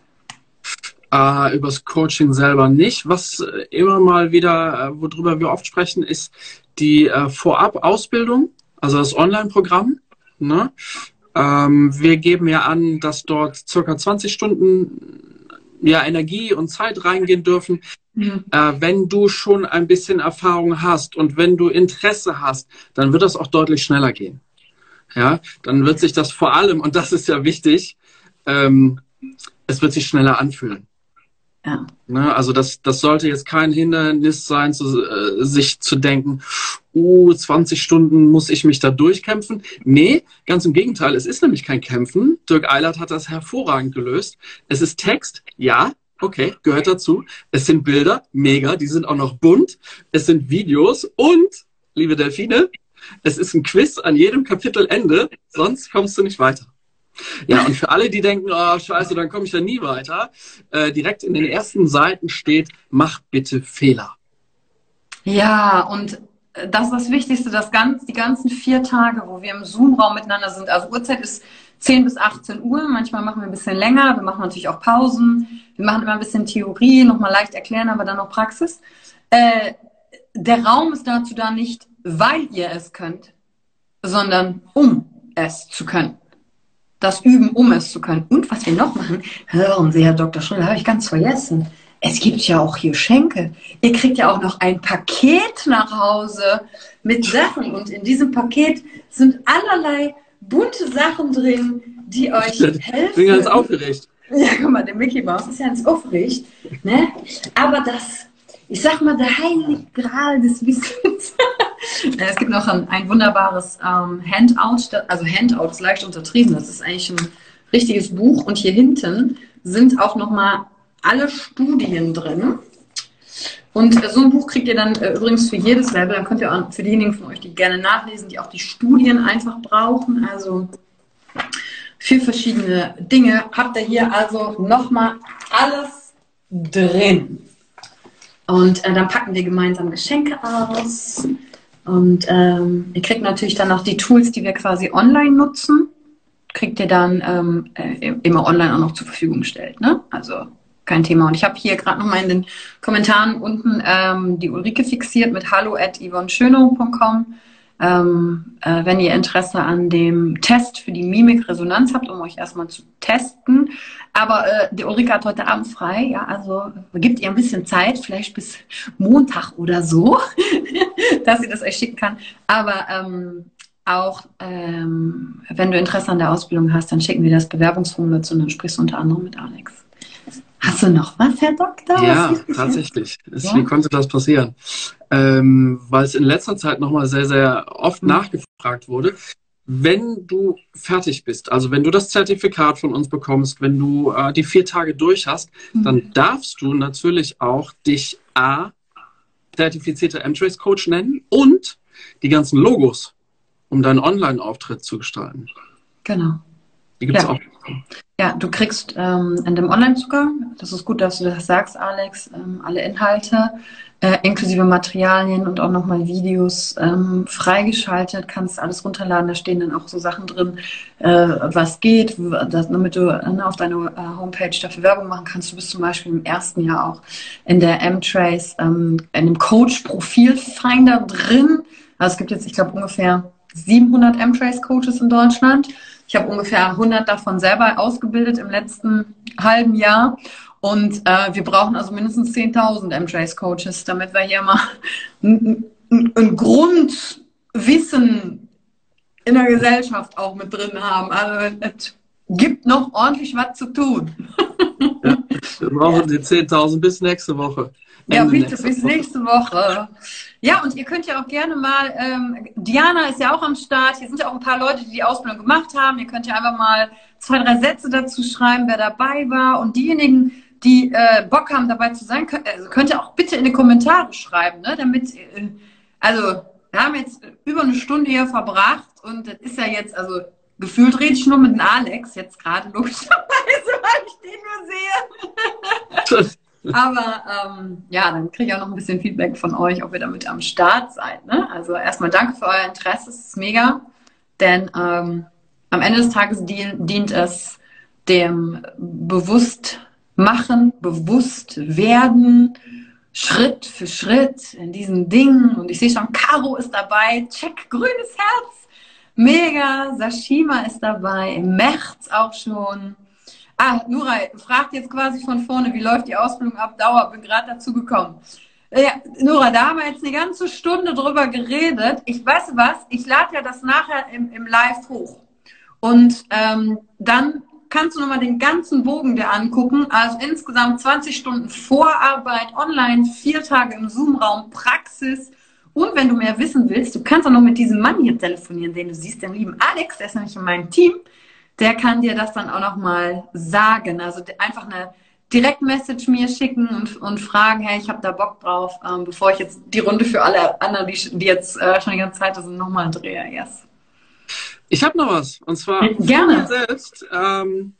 Äh, übers Coaching selber nicht. Was äh, immer mal wieder, äh, worüber wir oft sprechen, ist die äh, Vorab-Ausbildung, also das Online-Programm. Ne? Ähm, wir geben ja an, dass dort circa 20 Stunden ja, Energie und Zeit reingehen dürfen. Mhm. Äh, wenn du schon ein bisschen Erfahrung hast und wenn du Interesse hast, dann wird das auch deutlich schneller gehen. ja, dann wird sich das vor allem, und das ist ja wichtig, ähm, es wird sich schneller anfühlen. Ja. Ne, also das, das sollte jetzt kein Hindernis sein, zu, äh, sich zu denken, oh, 20 Stunden muss ich mich da durchkämpfen. Nee, ganz im Gegenteil, es ist nämlich kein Kämpfen. Dirk Eilert hat das hervorragend gelöst. Es ist Text, ja, okay, gehört dazu. Es sind Bilder, mega, die sind auch noch bunt. Es sind Videos und, liebe Delfine, es ist ein Quiz an jedem Kapitelende, sonst kommst du nicht weiter. Ja, und für alle, die denken, oh scheiße, dann komme ich ja nie weiter, äh, direkt in den ersten Seiten steht, mach bitte Fehler. Ja, und das ist das Wichtigste, das ganz, die ganzen vier Tage, wo wir im Zoom-Raum miteinander sind. Also Uhrzeit ist 10 bis 18 Uhr. Manchmal machen wir ein bisschen länger. Wir machen natürlich auch Pausen. Wir machen immer ein bisschen Theorie, nochmal leicht erklären, aber dann noch Praxis. Äh, der Raum ist dazu da nicht, weil ihr es könnt, sondern um es zu können das üben, um es zu können. Und was wir noch machen, hören Sie, Herr Dr. Schröder, habe ich ganz vergessen. Es gibt ja auch hier Schenke. Ihr kriegt ja auch noch ein Paket nach Hause mit Sachen. Und in diesem Paket sind allerlei bunte Sachen drin, die euch helfen. Ich bin ganz aufgeregt. Ja, guck mal, der Mickey Mouse ist ja ganz aufgeregt. Ne? Aber das, ich sag mal, der heilige Gral des Wissens es gibt noch ein, ein wunderbares ähm, Handout, also Handout ist leicht untertrieben, das ist eigentlich ein richtiges Buch und hier hinten sind auch nochmal alle Studien drin. Und so ein Buch kriegt ihr dann äh, übrigens für jedes Level, dann könnt ihr auch für diejenigen von euch, die gerne nachlesen, die auch die Studien einfach brauchen, also für verschiedene Dinge, habt ihr hier also nochmal alles drin. Und äh, dann packen wir gemeinsam Geschenke aus. Und ähm, ihr kriegt natürlich dann auch die Tools, die wir quasi online nutzen, kriegt ihr dann ähm, äh, immer online auch noch zur Verfügung gestellt. Ne? Also kein Thema. Und ich habe hier gerade nochmal in den Kommentaren unten ähm, die Ulrike fixiert mit hallo at yvonneschönow.com. Ähm, äh, wenn ihr Interesse an dem Test für die Mimikresonanz habt, um euch erstmal zu testen. Aber äh, die Ulrike hat heute Abend frei, ja, also gibt ihr ein bisschen Zeit, vielleicht bis Montag oder so, dass sie das euch schicken kann. Aber ähm, auch ähm, wenn du Interesse an der Ausbildung hast, dann schicken wir das Bewerbungsformular zu und dann sprichst du unter anderem mit Alex. Hast du noch was, Herr Doktor? Ja, tatsächlich. Ja? Wie konnte das passieren? Ähm, weil es in letzter Zeit nochmal sehr, sehr oft mhm. nachgefragt wurde. Wenn du fertig bist, also wenn du das Zertifikat von uns bekommst, wenn du äh, die vier Tage durch hast, mhm. dann darfst du natürlich auch dich A, zertifizierter M-Trace Coach nennen und die ganzen Logos, um deinen Online-Auftritt zu gestalten. Genau. Die gibt es ja. auch. Ja, du kriegst ähm, in dem Online-Zugang, das ist gut, dass du das sagst, Alex, ähm, alle Inhalte, äh, inklusive Materialien und auch nochmal Videos ähm, freigeschaltet, kannst alles runterladen, da stehen dann auch so Sachen drin, äh, was geht, das, damit du äh, auf deiner äh, Homepage dafür Werbung machen kannst. Du bist zum Beispiel im ersten Jahr auch in der M-Trace, ähm, in dem Coach-Profil-Finder drin. Also es gibt jetzt, ich glaube, ungefähr 700 M-Trace-Coaches in Deutschland. Ich habe ungefähr 100 davon selber ausgebildet im letzten halben Jahr. Und äh, wir brauchen also mindestens 10.000 MJS-Coaches, damit wir hier mal ein, ein Grundwissen in der Gesellschaft auch mit drin haben. Also es gibt noch ordentlich was zu tun. Ja, wir brauchen die 10.000 bis nächste Woche. Ende ja, bitte bis nächste Woche. Ja, und ihr könnt ja auch gerne mal, ähm, Diana ist ja auch am Start. Hier sind ja auch ein paar Leute, die die Ausbildung gemacht haben. Ihr könnt ja einfach mal zwei, drei Sätze dazu schreiben, wer dabei war. Und diejenigen, die äh, Bock haben, dabei zu sein, könnt, also könnt ihr auch bitte in die Kommentare schreiben, ne? damit, äh, also wir haben jetzt über eine Stunde hier verbracht und das ist ja jetzt, also gefühlt rede ich nur mit dem Alex jetzt gerade, logischerweise, weil ich den nur sehe. Aber ähm, ja, dann kriege ich auch noch ein bisschen Feedback von euch, ob ihr damit am Start seid. Ne? Also erstmal danke für euer Interesse, es ist mega. Denn ähm, am Ende des Tages dient, dient es dem Bewusstmachen, Bewusstwerden, Schritt für Schritt in diesen Dingen. Und ich sehe schon, Caro ist dabei, check, grünes Herz, mega, Sashima ist dabei, im März auch schon. Ah, Nurai fragt jetzt quasi von vorne, wie läuft die Ausbildung ab? Dauer, bin gerade dazu gekommen. Ja, Nora, da haben wir jetzt eine ganze Stunde drüber geredet. Ich weiß was, ich lade ja das nachher im, im Live hoch. Und ähm, dann kannst du nochmal den ganzen Bogen dir angucken. Also insgesamt 20 Stunden Vorarbeit, online, vier Tage im Zoom-Raum, Praxis. Und wenn du mehr wissen willst, du kannst auch noch mit diesem Mann hier telefonieren, den du siehst, den lieben Alex, der ist nämlich in meinem Team. Der kann dir das dann auch nochmal sagen. Also einfach eine Direktmessage mir schicken und, und fragen, hey, ich habe da Bock drauf, ähm, bevor ich jetzt die Runde für alle anderen, die, die jetzt äh, schon die ganze Zeit sind, nochmal drehe. Yes. Ich habe noch was. Und zwar Gerne. selbst. Ähm,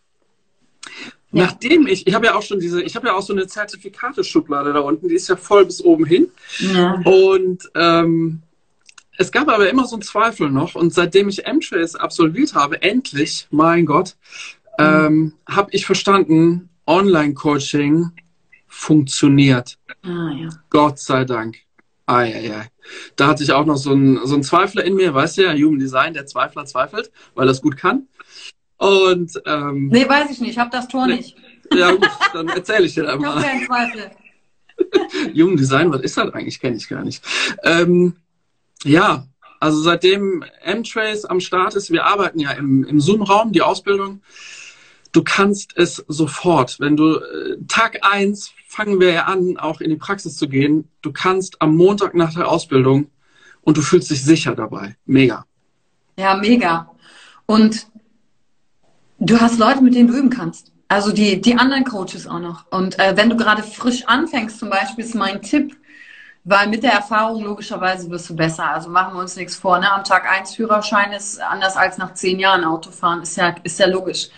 ja. Nachdem ich, ich habe ja auch schon diese, ich habe ja auch so eine Zertifikate-Schublade da unten, die ist ja voll bis oben hin. Ja. Und ähm, es gab aber immer so einen Zweifel noch. Und seitdem ich M-Trace absolviert habe, endlich, mein Gott, mhm. ähm, habe ich verstanden, Online-Coaching funktioniert. Ah, ja. Gott sei Dank. Ah, ja, ja. Da hatte ich auch noch so einen, so einen Zweifler in mir, weißt du ja, Human Design, der Zweifler zweifelt, weil er es gut kann. Und, ähm, nee, weiß ich nicht, ich habe das Tor nee. nicht. Ja, gut, dann erzähle ich dir da mal. Ich habe keinen Zweifel. Human Design, was ist das eigentlich? Kenne ich gar nicht. Ähm, ja, also seitdem M-Trace am Start ist, wir arbeiten ja im, im Zoom-Raum, die Ausbildung. Du kannst es sofort. Wenn du äh, Tag eins fangen wir ja an, auch in die Praxis zu gehen. Du kannst am Montag nach der Ausbildung und du fühlst dich sicher dabei. Mega. Ja, mega. Und du hast Leute, mit denen du üben kannst. Also die, die anderen Coaches auch noch. Und äh, wenn du gerade frisch anfängst, zum Beispiel ist mein Tipp, weil mit der Erfahrung logischerweise wirst du besser. Also machen wir uns nichts vor. Ne? Am Tag eins Führerschein ist anders als nach zehn Jahren Autofahren. Ist ja, ist ja logisch.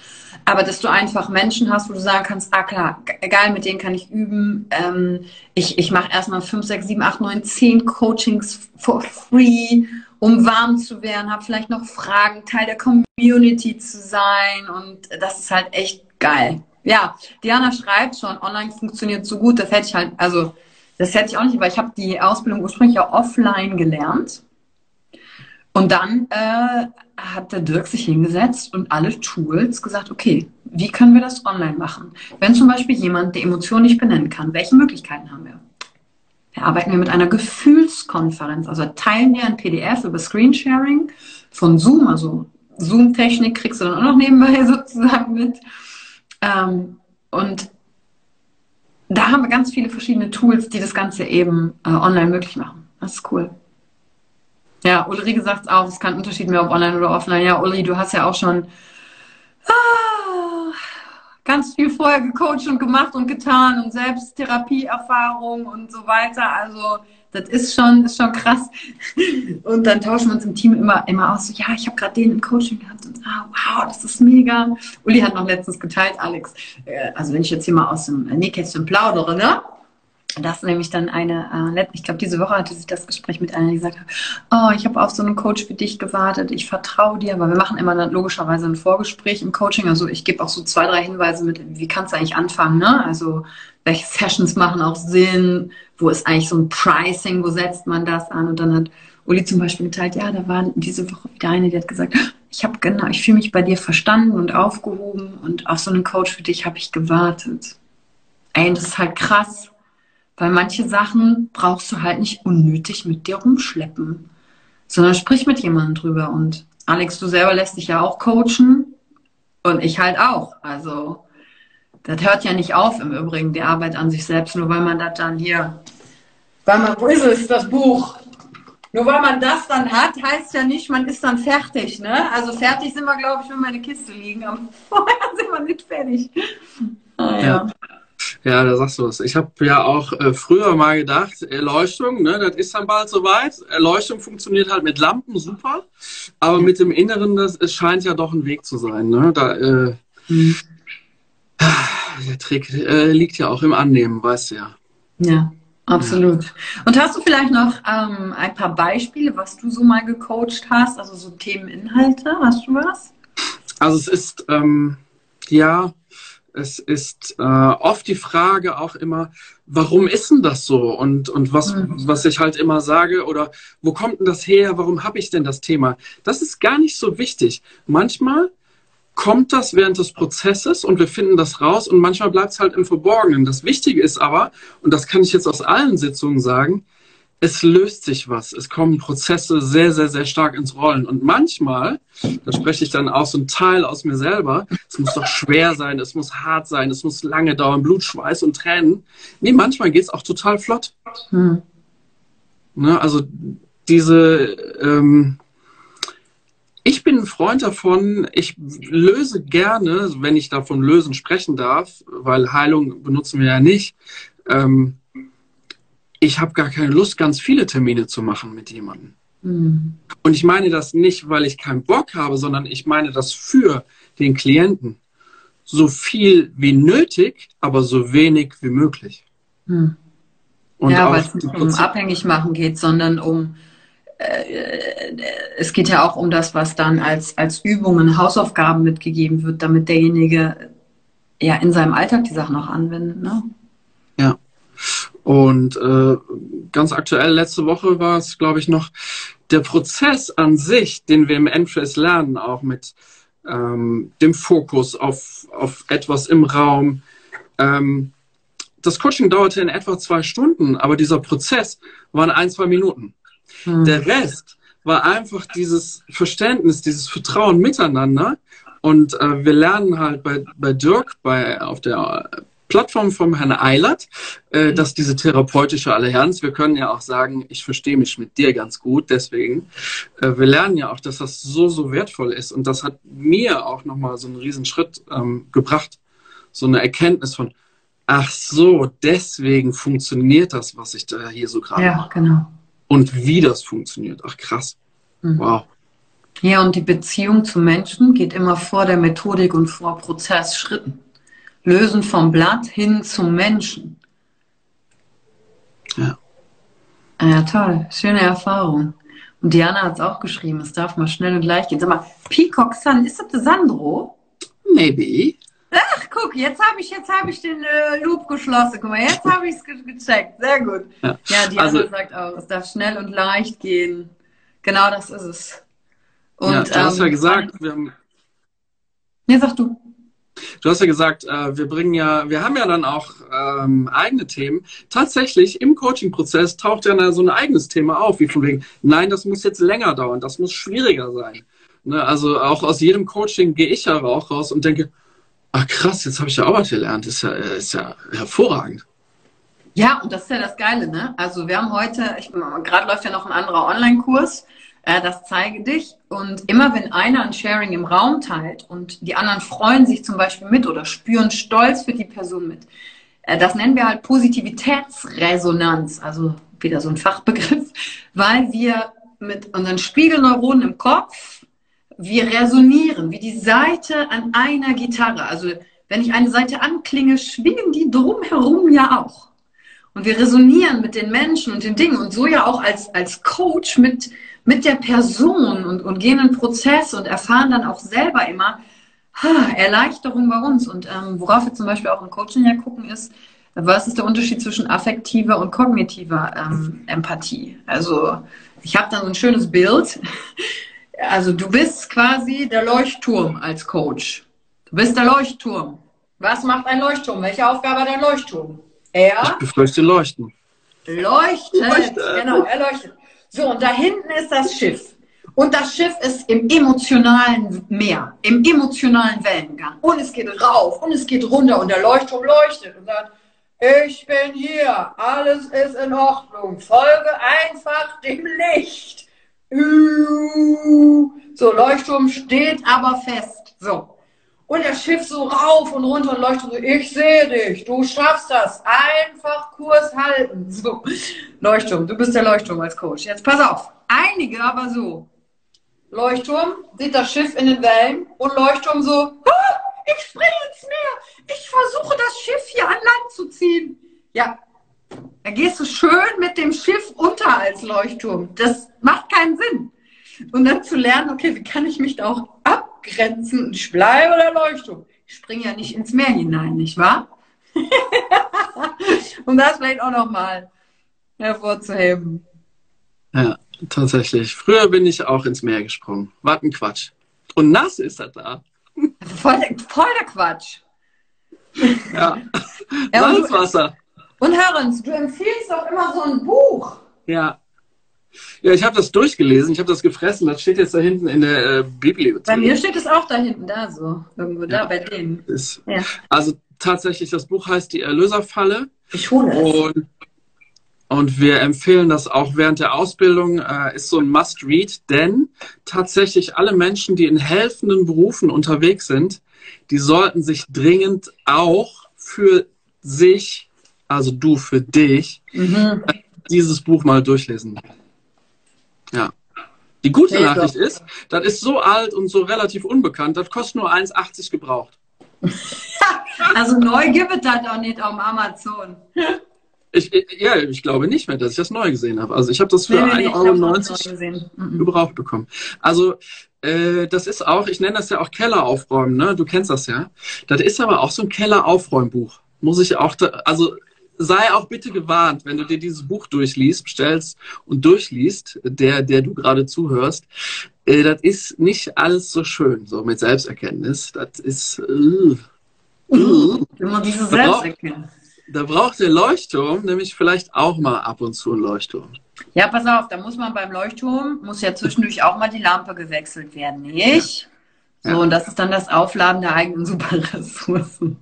Aber dass du einfach Menschen hast, wo du sagen kannst, ah klar, egal, mit denen kann ich üben. Ähm, ich ich mache erstmal fünf, sechs, sieben, acht, neun, zehn Coachings for free, um warm zu werden, habe vielleicht noch Fragen, Teil der Community zu sein. Und das ist halt echt geil. Ja, Diana schreibt schon, online funktioniert so gut, das hätte ich halt, also das hätte ich auch nicht, weil ich habe die Ausbildung ursprünglich ja offline gelernt. Und dann äh, hat der Dirk sich hingesetzt und alle Tools gesagt, okay, wie können wir das online machen? Wenn zum Beispiel jemand die Emotion nicht benennen kann, welche Möglichkeiten haben wir? Da arbeiten wir mit einer Gefühlskonferenz, also teilen wir ein PDF über Screensharing von Zoom, also Zoom-Technik kriegst du dann auch noch nebenbei sozusagen mit. Ähm, und da haben wir ganz viele verschiedene Tools, die das Ganze eben äh, online möglich machen. Das ist cool. Ja, Ulrike sagt es auch, es kann Unterschied mehr, ob online oder offline. Ja, Ulrike, du hast ja auch schon ah, ganz viel vorher gecoacht und gemacht und getan und selbst Therapieerfahrung und so weiter. Also das ist schon, ist schon krass. Und dann tauschen wir uns im Team immer, immer aus. So, ja, ich habe gerade den im Coaching gehabt. Und ah, wow, das ist mega. Uli hat noch letztens geteilt, Alex. Äh, also wenn ich jetzt hier mal aus dem Nähkästchen plaudere, ne? Das nämlich dann eine, äh, ich glaube, diese Woche hatte sich das Gespräch mit einer, die gesagt hat, oh, ich habe auf so einen Coach für dich gewartet, ich vertraue dir, aber wir machen immer dann logischerweise ein Vorgespräch im Coaching. Also ich gebe auch so zwei, drei Hinweise mit, wie kannst du eigentlich anfangen, ne? Also welche Sessions machen auch Sinn, wo ist eigentlich so ein Pricing, wo setzt man das an? Und dann hat Uli zum Beispiel geteilt, ja, da war diese Woche wieder eine, die hat gesagt, ich habe genau, ich fühle mich bei dir verstanden und aufgehoben und auf so einen Coach für dich habe ich gewartet. Ey, das ist halt krass weil manche Sachen brauchst du halt nicht unnötig mit dir rumschleppen, sondern sprich mit jemandem drüber. Und Alex, du selber lässt dich ja auch coachen und ich halt auch. Also das hört ja nicht auf im Übrigen, die Arbeit an sich selbst, nur weil man das dann hier, weil man, wo ist es, das Buch? Nur weil man das dann hat, heißt ja nicht, man ist dann fertig. Ne? Also fertig sind wir, glaube ich, wenn meine Kiste liegen, aber vorher sind wir nicht fertig. Ah, ja. ja. Ja, da sagst du es. Ich habe ja auch äh, früher mal gedacht, Erleuchtung, ne, das ist dann bald soweit. Erleuchtung funktioniert halt mit Lampen, super. Aber mit dem Inneren, das, es scheint ja doch ein Weg zu sein. Ne? Da, äh, mhm. Der Trick äh, liegt ja auch im Annehmen, weißt du ja. Ja, absolut. Ja. Und hast du vielleicht noch ähm, ein paar Beispiele, was du so mal gecoacht hast? Also so Themeninhalte, hast du was? Also es ist, ähm, ja, es ist äh, oft die Frage auch immer, warum ist denn das so? Und, und was, mhm. was ich halt immer sage, oder wo kommt denn das her? Warum habe ich denn das Thema? Das ist gar nicht so wichtig. Manchmal kommt das während des Prozesses und wir finden das raus und manchmal bleibt es halt im Verborgenen. Das Wichtige ist aber, und das kann ich jetzt aus allen Sitzungen sagen, es löst sich was. Es kommen Prozesse sehr, sehr, sehr stark ins Rollen. Und manchmal, da spreche ich dann auch so ein Teil aus mir selber, es muss doch schwer sein, es muss hart sein, es muss lange dauern, Blut, Schweiß und Tränen. Nee, manchmal geht es auch total flott. Hm. Ne, also diese, ähm, ich bin ein Freund davon, ich löse gerne, wenn ich davon lösen sprechen darf, weil Heilung benutzen wir ja nicht, ähm, ich habe gar keine Lust, ganz viele Termine zu machen mit jemandem. Mhm. Und ich meine das nicht, weil ich keinen Bock habe, sondern ich meine das für den Klienten. So viel wie nötig, aber so wenig wie möglich. Mhm. ja, weil es nicht um abhängig machen geht, sondern um äh, es geht ja auch um das, was dann als, als Übungen, Hausaufgaben mitgegeben wird, damit derjenige ja in seinem Alltag die Sachen auch anwendet. Ne? Und äh, ganz aktuell, letzte Woche war es, glaube ich, noch der Prozess an sich, den wir im Entrace lernen, auch mit ähm, dem Fokus auf, auf etwas im Raum. Ähm, das Coaching dauerte in etwa zwei Stunden, aber dieser Prozess waren ein, zwei Minuten. Hm. Der Rest war einfach dieses Verständnis, dieses Vertrauen miteinander. Und äh, wir lernen halt bei, bei Dirk, bei, auf der Plattform vom Herrn Eilert, äh, dass diese therapeutische Allianz, wir können ja auch sagen, ich verstehe mich mit dir ganz gut, deswegen, äh, wir lernen ja auch, dass das so, so wertvoll ist. Und das hat mir auch nochmal so einen riesen Schritt ähm, gebracht. So eine Erkenntnis von, ach so, deswegen funktioniert das, was ich da hier so gerade ja, mache. genau. Und wie das funktioniert. Ach krass. Mhm. Wow. Ja, und die Beziehung zu Menschen geht immer vor der Methodik und vor Prozessschritten lösen vom Blatt hin zum Menschen. Ja. Ja, toll. Schöne Erfahrung. Und Diana hat es auch geschrieben, es darf mal schnell und leicht gehen. Sag mal, Peacock Sun, ist das der Sandro? Maybe. Ach, guck, jetzt habe ich, jetzt hab ich den äh, Loop geschlossen. Guck mal, jetzt habe ich es ge gecheckt. Sehr gut. Ja, ja Diana also, sagt auch, es darf schnell und leicht gehen. Genau das ist es. Und, ja, du ähm, hast ja gesagt, wir haben. Nee, sag du. Du hast ja gesagt, äh, wir bringen ja, wir haben ja dann auch ähm, eigene Themen. Tatsächlich im Coaching-Prozess taucht ja so ein eigenes Thema auf, wie von wegen, nein, das muss jetzt länger dauern, das muss schwieriger sein. Ne? Also auch aus jedem Coaching gehe ich ja auch raus und denke, ach krass, jetzt habe ich ja auch was gelernt, ist ja, ist ja hervorragend. Ja, und das ist ja das Geile, ne? Also wir haben heute, gerade läuft ja noch ein anderer Online-Kurs äh, das zeige dich. Und immer wenn einer ein Sharing im Raum teilt und die anderen freuen sich zum Beispiel mit oder spüren Stolz für die Person mit, äh, das nennen wir halt Positivitätsresonanz, also wieder so ein Fachbegriff, weil wir mit unseren Spiegelneuronen im Kopf, wir resonieren wie die Seite an einer Gitarre. Also wenn ich eine Seite anklinge, schwingen die drumherum ja auch. Und wir resonieren mit den Menschen und den Dingen und so ja auch als, als Coach mit, mit der Person und, und gehen einen Prozess und erfahren dann auch selber immer ha, Erleichterung bei uns. Und ähm, worauf wir zum Beispiel auch im Coaching ja gucken, ist, was ist der Unterschied zwischen affektiver und kognitiver ähm, Empathie? Also ich habe dann so ein schönes Bild. Also du bist quasi der Leuchtturm als Coach. Du bist der Leuchtturm. Was macht ein Leuchtturm? Welche Aufgabe hat ein Leuchtturm? Er ich befürchte Leuchten. Leuchtet, leuchtet. genau, er leuchtet. So, und da hinten ist das Schiff. Und das Schiff ist im emotionalen Meer, im emotionalen Wellengang. Und es geht rauf und es geht runter und der Leuchtturm leuchtet und sagt, ich bin hier, alles ist in Ordnung, folge einfach dem Licht. So, Leuchtturm steht aber fest. So. Und das Schiff so rauf und runter und leuchtet so, ich sehe dich, du schaffst das, einfach Kurs halten. So, Leuchtturm, du bist der Leuchtturm als Coach. Jetzt pass auf, einige aber so. Leuchtturm sieht das Schiff in den Wellen und Leuchtturm so, ah, ich springe ins Meer, ich versuche das Schiff hier an Land zu ziehen. Ja, da gehst du schön mit dem Schiff unter als Leuchtturm. Das macht keinen Sinn. Und dann zu lernen, okay, wie kann ich mich da auch abgrenzen und ich bleibe der Leuchtturm. Ich springe ja nicht ins Meer hinein, nicht wahr? um das vielleicht auch nochmal hervorzuheben. Ja, tatsächlich. Früher bin ich auch ins Meer gesprungen. Warten Quatsch. Und nass ist er da. voll, der, voll der Quatsch. Ja. Ja, Salzwasser. und Hörens, du empfiehlst doch immer so ein Buch. Ja. Ja, ich habe das durchgelesen, ich habe das gefressen, das steht jetzt da hinten in der äh, Bibliothek. Bei mir steht es auch da hinten, da so. Irgendwo da, bei denen. Ist, Ja. Also tatsächlich, das Buch heißt Die Erlöserfalle Ich hole es. und, und wir empfehlen das auch während der Ausbildung, äh, ist so ein Must-Read, denn tatsächlich alle Menschen, die in helfenden Berufen unterwegs sind, die sollten sich dringend auch für sich, also du für dich, Mhm. dieses Buch mal durchlesen. Ja. Die gute Nachricht doch. ist, das ist so alt und so relativ unbekannt, das kostet nur 1,80 gebraucht. Also neu gibt es das auch nicht auf Amazon. Ich, ja, ich glaube nicht mehr, dass ich das neu gesehen habe. Also ich habe das für Nee, nee, nee, ich hab's auch 1,90 neu Euro. Mhm. gebraucht bekommen. Also äh, das ist auch, ich nenne das ja auch Keller aufräumen, ne? Du kennst das ja. Das ist aber auch so ein Keller Aufräumbuch. Muss ich auch, da, also sei auch bitte gewarnt, wenn du dir dieses Buch durchliest, bestellst und durchliest, der, der du gerade zuhörst. Äh, das ist nicht alles so schön, so mit Selbsterkenntnis. Das ist, äh, äh. Immer diese Selbsterkenntnis. da braucht der Leuchtturm nämlich vielleicht auch mal ab und zu einen Leuchtturm. Ja, pass auf, da muss man beim Leuchtturm, muss ja zwischendurch auch mal die Lampe gewechselt werden, nicht? So, Ja. und das ist dann das Aufladen der eigenen Superressourcen.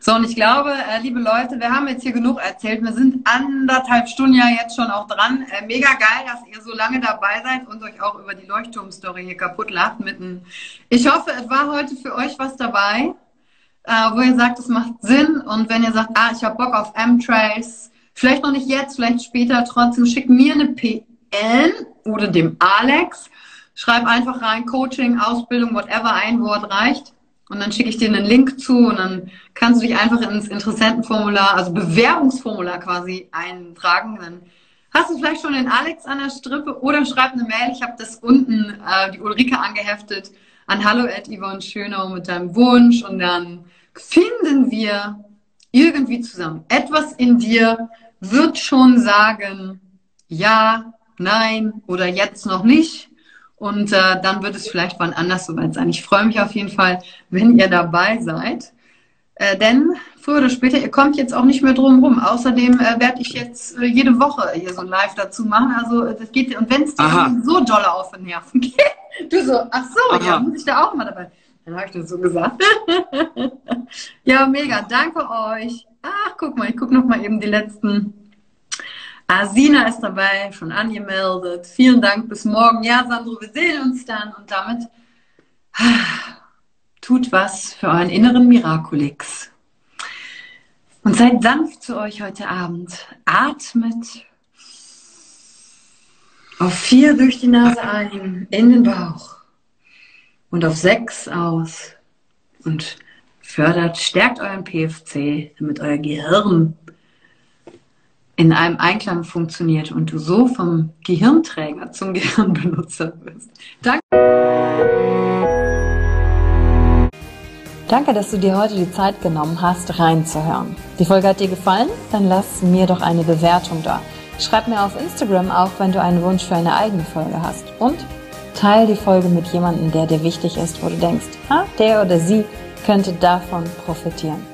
So, und ich glaube, äh, liebe Leute, wir haben jetzt hier genug erzählt. Wir sind anderthalb Stunden ja jetzt schon auch dran. Äh, mega geil, dass ihr so lange dabei seid und euch auch über die Leuchtturmstory hier kaputt lacht mitten. Ich hoffe, es war heute für euch was dabei, äh, wo ihr sagt, es macht Sinn. Und wenn ihr sagt, ah, ich habe Bock auf M-Trace, vielleicht noch nicht jetzt, vielleicht später, trotzdem schickt mir eine PN oder dem Alex. Schreib einfach rein, Coaching, Ausbildung, whatever, ein Wort reicht. Und dann schicke ich dir einen Link zu und dann kannst du dich einfach ins Interessentenformular, also Bewerbungsformular quasi eintragen. Dann hast du vielleicht schon den Alex an der Strippe oder schreib eine Mail. Ich habe das unten, äh, die Ulrike angeheftet, an hallo at Yvonne Schönau mit deinem Wunsch und dann finden wir irgendwie zusammen. Etwas in dir wird schon sagen, ja, nein oder jetzt noch nicht. Und äh, dann wird es vielleicht wann anders soweit sein. Ich freue mich auf jeden Fall, wenn ihr dabei seid. Äh, denn früher oder später, ihr kommt jetzt auch nicht mehr drum rum. Außerdem äh, werde ich jetzt äh, jede Woche hier so ein Live dazu machen. Also äh, das geht und wenn es dir so doll auf den Nerven geht, du so, ach so, ja, Aha. muss ich da auch mal dabei. Dann habe ich das so gesagt. ja, mega, danke euch. Ach, guck mal, ich gucke noch mal eben die letzten. Asina ist dabei, schon angemeldet. Vielen Dank, bis morgen. Ja, Sandro, wir sehen uns dann und damit ah, tut was für euren inneren Miraculix. Und seid sanft zu euch heute Abend. Atmet auf vier durch die Nase ein, in den Bauch und auf sechs aus und fördert, stärkt euren PFC, damit euer Gehirn in einem Einklang funktioniert und du so vom Gehirnträger zum Gehirnbenutzer wirst. Danke. Danke, dass du dir heute die Zeit genommen hast, reinzuhören. Die Folge hat dir gefallen? Dann lass mir doch eine Bewertung da. Schreib mir auf Instagram auch, wenn du einen Wunsch für eine eigene Folge hast. Und teile die Folge mit jemandem, der dir wichtig ist, wo du denkst, ha, der oder sie könnte davon profitieren.